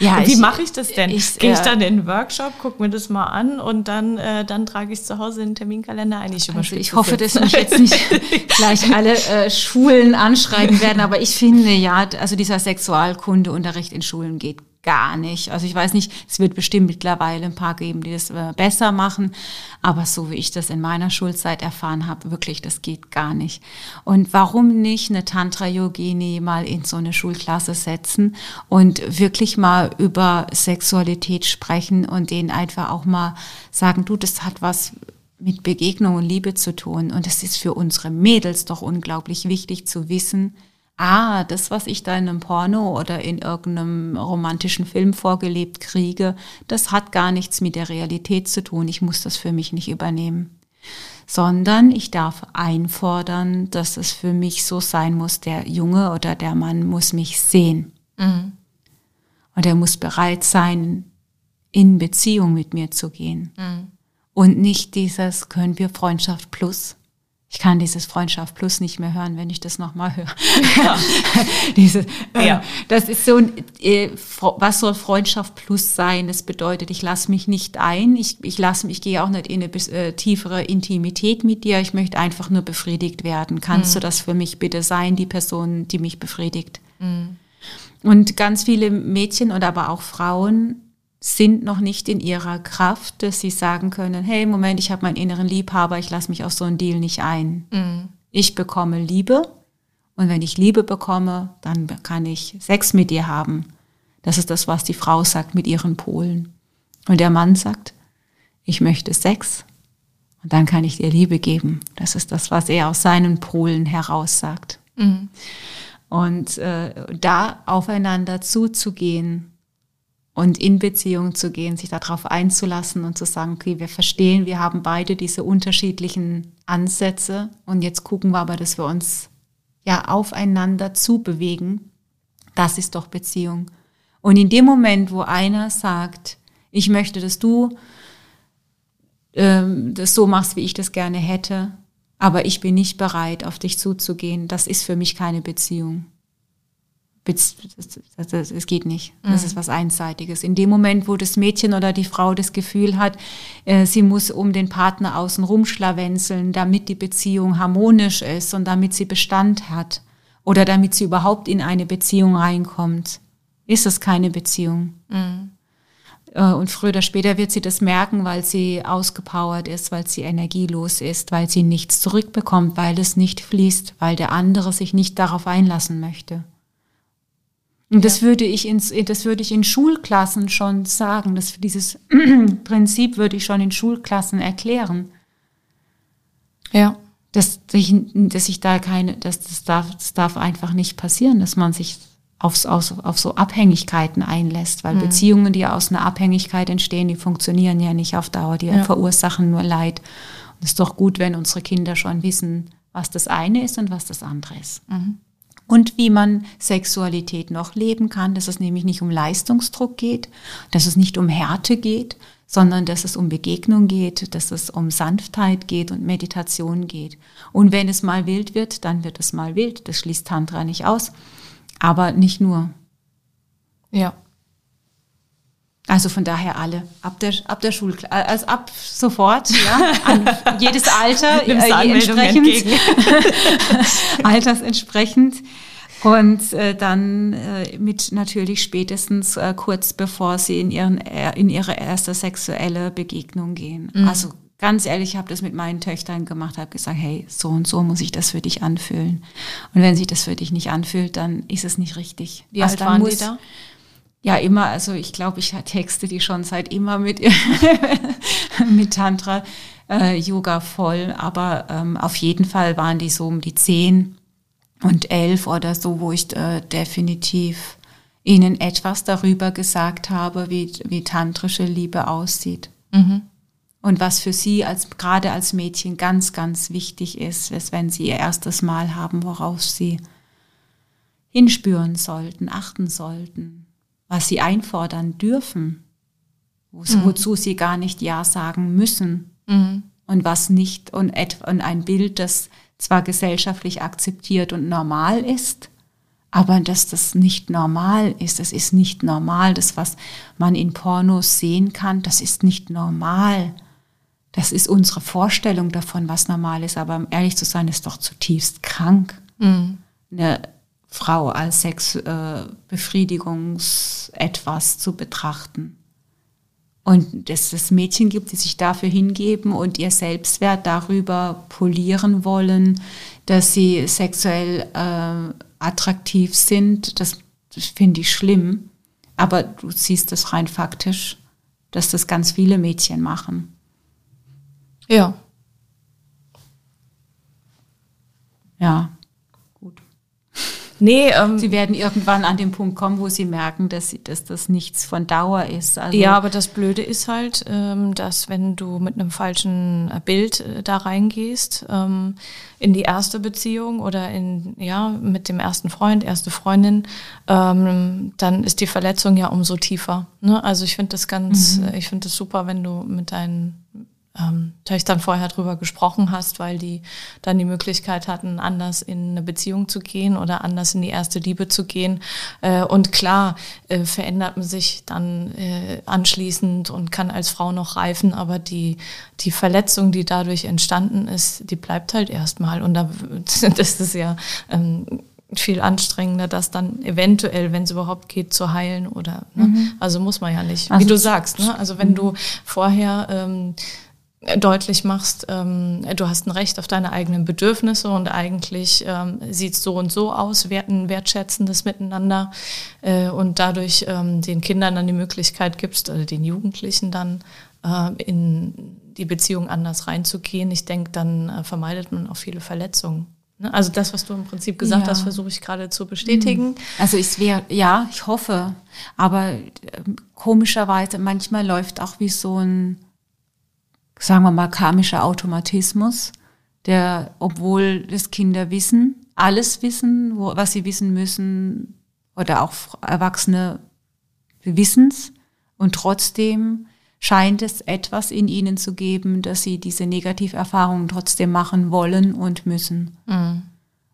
Ja, wie mache ich das denn? Ich, Gehe ich dann in den Workshop, gucke mir das mal an und dann, äh, dann trage ich zu Hause den Terminkalender ein. Ich, also ich hoffe, dass mich jetzt nicht gleich alle äh, Schulen anschreiben werden, aber ich finde ja, also dieser Sexualkundeunterricht in Schulen geht gar nicht. Also ich weiß nicht, es wird bestimmt mittlerweile ein paar geben, die das äh, besser machen, aber so wie ich das in meiner Schulzeit erfahren habe, wirklich, das geht gar nicht. Und warum nicht eine Tantra-Yogini mal in so eine Schulklasse setzen und wirklich mal über Sexualität sprechen und denen einfach auch mal sagen, du, das hat was mit Begegnung und Liebe zu tun. Und es ist für unsere Mädels doch unglaublich wichtig zu wissen, ah, das, was ich da in einem Porno oder in irgendeinem romantischen Film vorgelebt kriege, das hat gar nichts mit der Realität zu tun. Ich muss das für mich nicht übernehmen. Sondern ich darf einfordern, dass es für mich so sein muss, der Junge oder der Mann muss mich sehen. Mhm. Und er muss bereit sein, in Beziehung mit mir zu gehen. Mhm. Und nicht dieses, können wir Freundschaft plus? Ich kann dieses Freundschaft Plus nicht mehr hören, wenn ich das nochmal höre. Ja. Diese, äh, ja. Das ist so, äh, was soll Freundschaft Plus sein? Das bedeutet, ich lasse mich nicht ein, ich, ich lasse mich, ich gehe auch nicht in eine äh, tiefere Intimität mit dir, ich möchte einfach nur befriedigt werden. Kannst mhm. du das für mich bitte sein, die Person, die mich befriedigt? Mhm. Und ganz viele Mädchen und aber auch Frauen sind noch nicht in ihrer Kraft, dass sie sagen können, hey, Moment, ich habe meinen inneren Liebhaber, ich lasse mich auf so einen Deal nicht ein. Mhm. Ich bekomme Liebe und wenn ich Liebe bekomme, dann kann ich Sex mit dir haben. Das ist das, was die Frau sagt mit ihren Polen. Und der Mann sagt, ich möchte Sex und dann kann ich dir Liebe geben. Das ist das, was er aus seinen Polen heraus sagt. Mhm. Und äh, da aufeinander zuzugehen, und in Beziehung zu gehen, sich darauf einzulassen und zu sagen, okay, wir verstehen, wir haben beide diese unterschiedlichen Ansätze und jetzt gucken wir aber, dass wir uns ja aufeinander zubewegen. Das ist doch Beziehung. Und in dem Moment, wo einer sagt, ich möchte, dass du ähm, das so machst, wie ich das gerne hätte, aber ich bin nicht bereit, auf dich zuzugehen, das ist für mich keine Beziehung es geht nicht. Das mhm. ist was Einseitiges. In dem Moment, wo das Mädchen oder die Frau das Gefühl hat, äh, sie muss um den Partner außen rumschlawenzeln, damit die Beziehung harmonisch ist und damit sie Bestand hat oder damit sie überhaupt in eine Beziehung reinkommt, ist es keine Beziehung. Mhm. Äh, und früher oder später wird sie das merken, weil sie ausgepowert ist, weil sie energielos ist, weil sie nichts zurückbekommt, weil es nicht fließt, weil der andere sich nicht darauf einlassen möchte. Und das ja. würde ich ins, das würde ich in Schulklassen schon sagen. Das, dieses Prinzip würde ich schon in Schulklassen erklären. Ja. Dass ich, dass ich da keine, dass das darf, das darf einfach nicht passieren, dass man sich aufs, auf, auf so Abhängigkeiten einlässt, weil mhm. Beziehungen, die aus einer Abhängigkeit entstehen, die funktionieren ja nicht auf Dauer, die ja. verursachen nur Leid. Und es ist doch gut, wenn unsere Kinder schon wissen, was das eine ist und was das andere ist. Mhm und wie man Sexualität noch leben kann, dass es nämlich nicht um Leistungsdruck geht, dass es nicht um Härte geht, sondern dass es um Begegnung geht, dass es um Sanftheit geht und Meditation geht. Und wenn es mal wild wird, dann wird es mal wild. Das schließt Tantra nicht aus. Aber nicht nur. Ja. Also von daher alle ab der ab der Schulklasse, also ab sofort, ja, an jedes Alter äh, entsprechend, altersentsprechend und äh, dann äh, mit natürlich spätestens äh, kurz bevor sie in ihren äh, in ihre erste sexuelle Begegnung gehen. Mhm. Also ganz ehrlich, ich habe das mit meinen Töchtern gemacht, habe gesagt, hey, so und so muss ich das für dich anfühlen. Und wenn sich das für dich nicht anfühlt, dann ist es nicht richtig. Wie alt waren muss, die da? Ja immer, also ich glaube, ich texte die schon seit immer mit, mit Tantra äh, Yoga voll, aber ähm, auf jeden Fall waren die so um die zehn und elf oder so, wo ich äh, definitiv ihnen etwas darüber gesagt habe, wie, wie tantrische Liebe aussieht. Mhm. Und was für sie als, gerade als Mädchen ganz, ganz wichtig ist, ist, wenn sie ihr erstes Mal haben, worauf sie hinspüren sollten, achten sollten, was sie einfordern dürfen, mhm. wozu sie gar nicht Ja sagen müssen mhm. und was nicht und, und ein Bild, das zwar gesellschaftlich akzeptiert und normal ist, aber dass das nicht normal ist. Es ist nicht normal. Das, was man in Pornos sehen kann, das ist nicht normal. Das ist unsere Vorstellung davon, was normal ist. Aber um ehrlich zu sein, ist doch zutiefst krank. Mhm. Eine Frau als Sexbefriedigungs-etwas äh, zu betrachten. Und dass es Mädchen gibt, die sich dafür hingeben und ihr Selbstwert darüber polieren wollen, dass sie sexuell äh, attraktiv sind, das, finde ich schlimm. Aber du siehst das rein faktisch, dass das ganz viele Mädchen machen. Ja. Ja. Nee, ähm, sie werden irgendwann an den Punkt kommen, wo sie merken, dass, sie, dass das nichts von Dauer ist. Also ja, aber das Blöde ist halt, ähm, dass wenn du mit einem falschen äh, Bild äh, da reingehst, ähm, in die erste Beziehung oder in, ja, mit dem ersten Freund, erste Freundin, ähm, dann ist die Verletzung ja umso tiefer. Ne? Also ich finde das ganz, mhm. ich finde das super, wenn du mit deinen ähm, Töchtern vorher drüber gesprochen hast, weil die dann die Möglichkeit hatten, anders in eine Beziehung zu gehen oder anders in die erste Liebe zu gehen. Äh, und klar äh, verändert man sich dann äh, anschließend und kann als Frau noch reifen, aber die, die Verletzung, die dadurch entstanden ist, die bleibt halt erstmal. Und da, das ist ja ähm, viel anstrengender, das dann eventuell, wenn es überhaupt geht, zu heilen oder ne? mhm. also muss man ja nicht, also wie du sagst. Ne? Also wenn du vorher ähm, deutlich machst, ähm, du hast ein Recht auf deine eigenen Bedürfnisse und eigentlich ähm, sieht so und so aus, werten, wertschätzendes Miteinander äh, und dadurch ähm, den Kindern dann die Möglichkeit gibst, oder den Jugendlichen dann äh, in die Beziehung anders reinzugehen. Ich denke, dann äh, vermeidet man auch viele Verletzungen. Ne? Also das, was du im Prinzip gesagt ja. hast, versuche ich gerade zu bestätigen. Mhm. Also ich wäre, ja, ich hoffe, aber äh, komischerweise manchmal läuft auch wie so ein sagen wir mal, karmischer Automatismus, der, obwohl das Kinder wissen, alles wissen, wo, was sie wissen müssen, oder auch Erwachsene wissen es, und trotzdem scheint es etwas in ihnen zu geben, dass sie diese Negativerfahrungen trotzdem machen wollen und müssen. Mhm.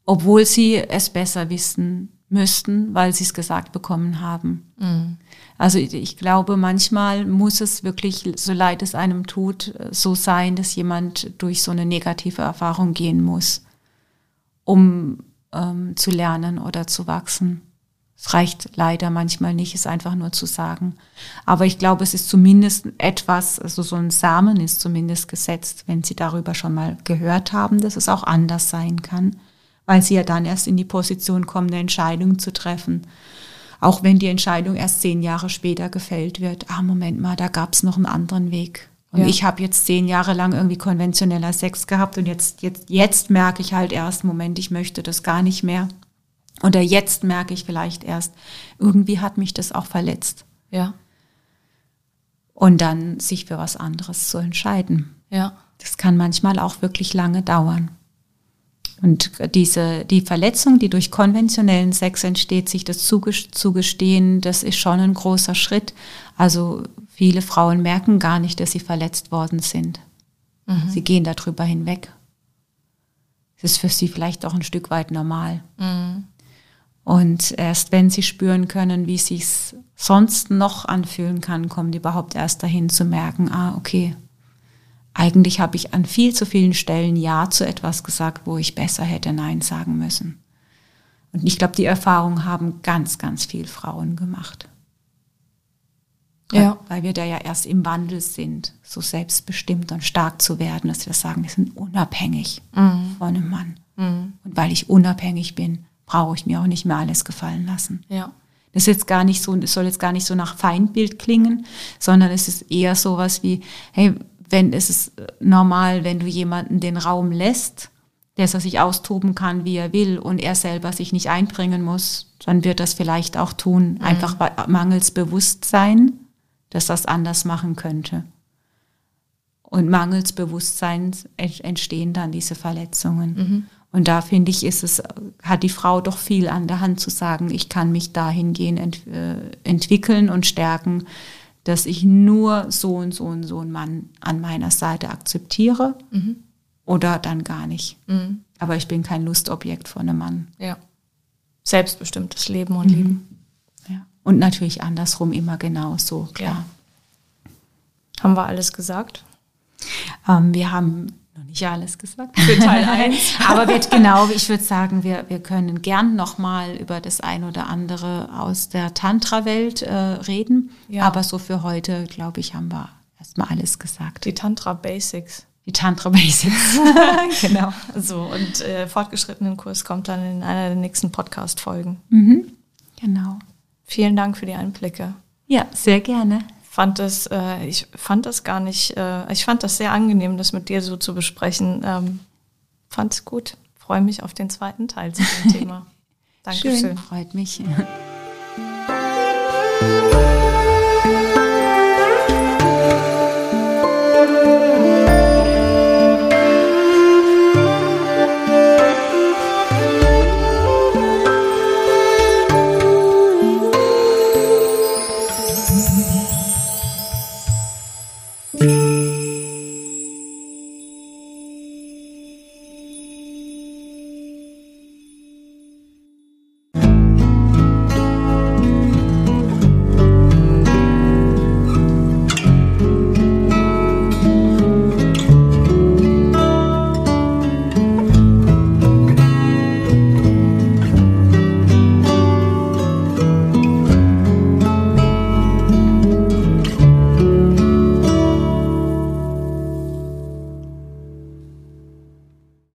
Obwohl sie es besser wissen müssten, weil sie es gesagt bekommen haben. Mhm. Also ich glaube, manchmal muss es wirklich, so leid es einem tut, so sein, dass jemand durch so eine negative Erfahrung gehen muss, um ähm, zu lernen oder zu wachsen. Es reicht leider manchmal nicht, es einfach nur zu sagen. Aber ich glaube, es ist zumindest etwas, also so ein Samen ist zumindest gesetzt, wenn Sie darüber schon mal gehört haben, dass es auch anders sein kann, weil Sie ja dann erst in die Position kommen, eine Entscheidung zu treffen auch wenn die Entscheidung erst zehn Jahre später gefällt wird, ah, Moment mal, da gab es noch einen anderen Weg. Und ja. ich habe jetzt zehn Jahre lang irgendwie konventioneller Sex gehabt und jetzt, jetzt, jetzt merke ich halt erst, Moment, ich möchte das gar nicht mehr. Oder jetzt merke ich vielleicht erst, irgendwie hat mich das auch verletzt. Ja. Und dann sich für was anderes zu entscheiden. Ja. Das kann manchmal auch wirklich lange dauern. Und diese, die Verletzung, die durch konventionellen Sex entsteht, sich das zugestehen, das ist schon ein großer Schritt. Also viele Frauen merken gar nicht, dass sie verletzt worden sind. Mhm. Sie gehen darüber hinweg. Es ist für sie vielleicht auch ein Stück weit normal. Mhm. Und erst wenn sie spüren können, wie es sich sonst noch anfühlen kann, kommen die überhaupt erst dahin zu merken, ah, okay, eigentlich habe ich an viel zu vielen Stellen Ja zu etwas gesagt, wo ich besser hätte Nein sagen müssen. Und ich glaube, die Erfahrung haben ganz, ganz viel Frauen gemacht. Ja. Weil wir da ja erst im Wandel sind, so selbstbestimmt und stark zu werden, dass wir sagen, wir sind unabhängig mhm. von einem Mann. Mhm. Und weil ich unabhängig bin, brauche ich mir auch nicht mehr alles gefallen lassen. Ja. Das ist jetzt gar nicht so, es soll jetzt gar nicht so nach Feindbild klingen, sondern es ist eher sowas wie, hey, wenn es ist normal, wenn du jemanden den Raum lässt, dass er sich austoben kann, wie er will und er selber sich nicht einbringen muss, dann wird das vielleicht auch tun, mhm. einfach mangels Bewusstsein, dass das anders machen könnte. Und mangels Bewusstsein entstehen dann diese Verletzungen. Mhm. Und da finde ich, ist es, hat die Frau doch viel an der Hand zu sagen, ich kann mich dahingehend ent, äh, entwickeln und stärken, dass ich nur so und so und so einen Mann an meiner Seite akzeptiere mhm. oder dann gar nicht. Mhm. Aber ich bin kein Lustobjekt von einem Mann. Ja. Selbstbestimmtes Leben und mhm. Leben. Ja. Und natürlich andersrum immer genauso, klar. Ja. Haben wir alles gesagt? Ähm, wir haben noch nicht alles gesagt für Teil 1. Aber wird genau, ich würde sagen, wir, wir können gern nochmal über das ein oder andere aus der Tantra-Welt äh, reden. Ja. Aber so für heute, glaube ich, haben wir erstmal alles gesagt. Die Tantra-Basics. Die Tantra-Basics. genau. So, und äh, fortgeschrittenen Kurs kommt dann in einer der nächsten Podcast-Folgen. Mhm. Genau. Vielen Dank für die Einblicke. Ja, sehr gerne fand das, äh, ich fand das gar nicht, äh, ich fand das sehr angenehm, das mit dir so zu besprechen. Ähm, fand es gut. Freue mich auf den zweiten Teil zu dem Thema. Dankeschön. Schön, freut mich.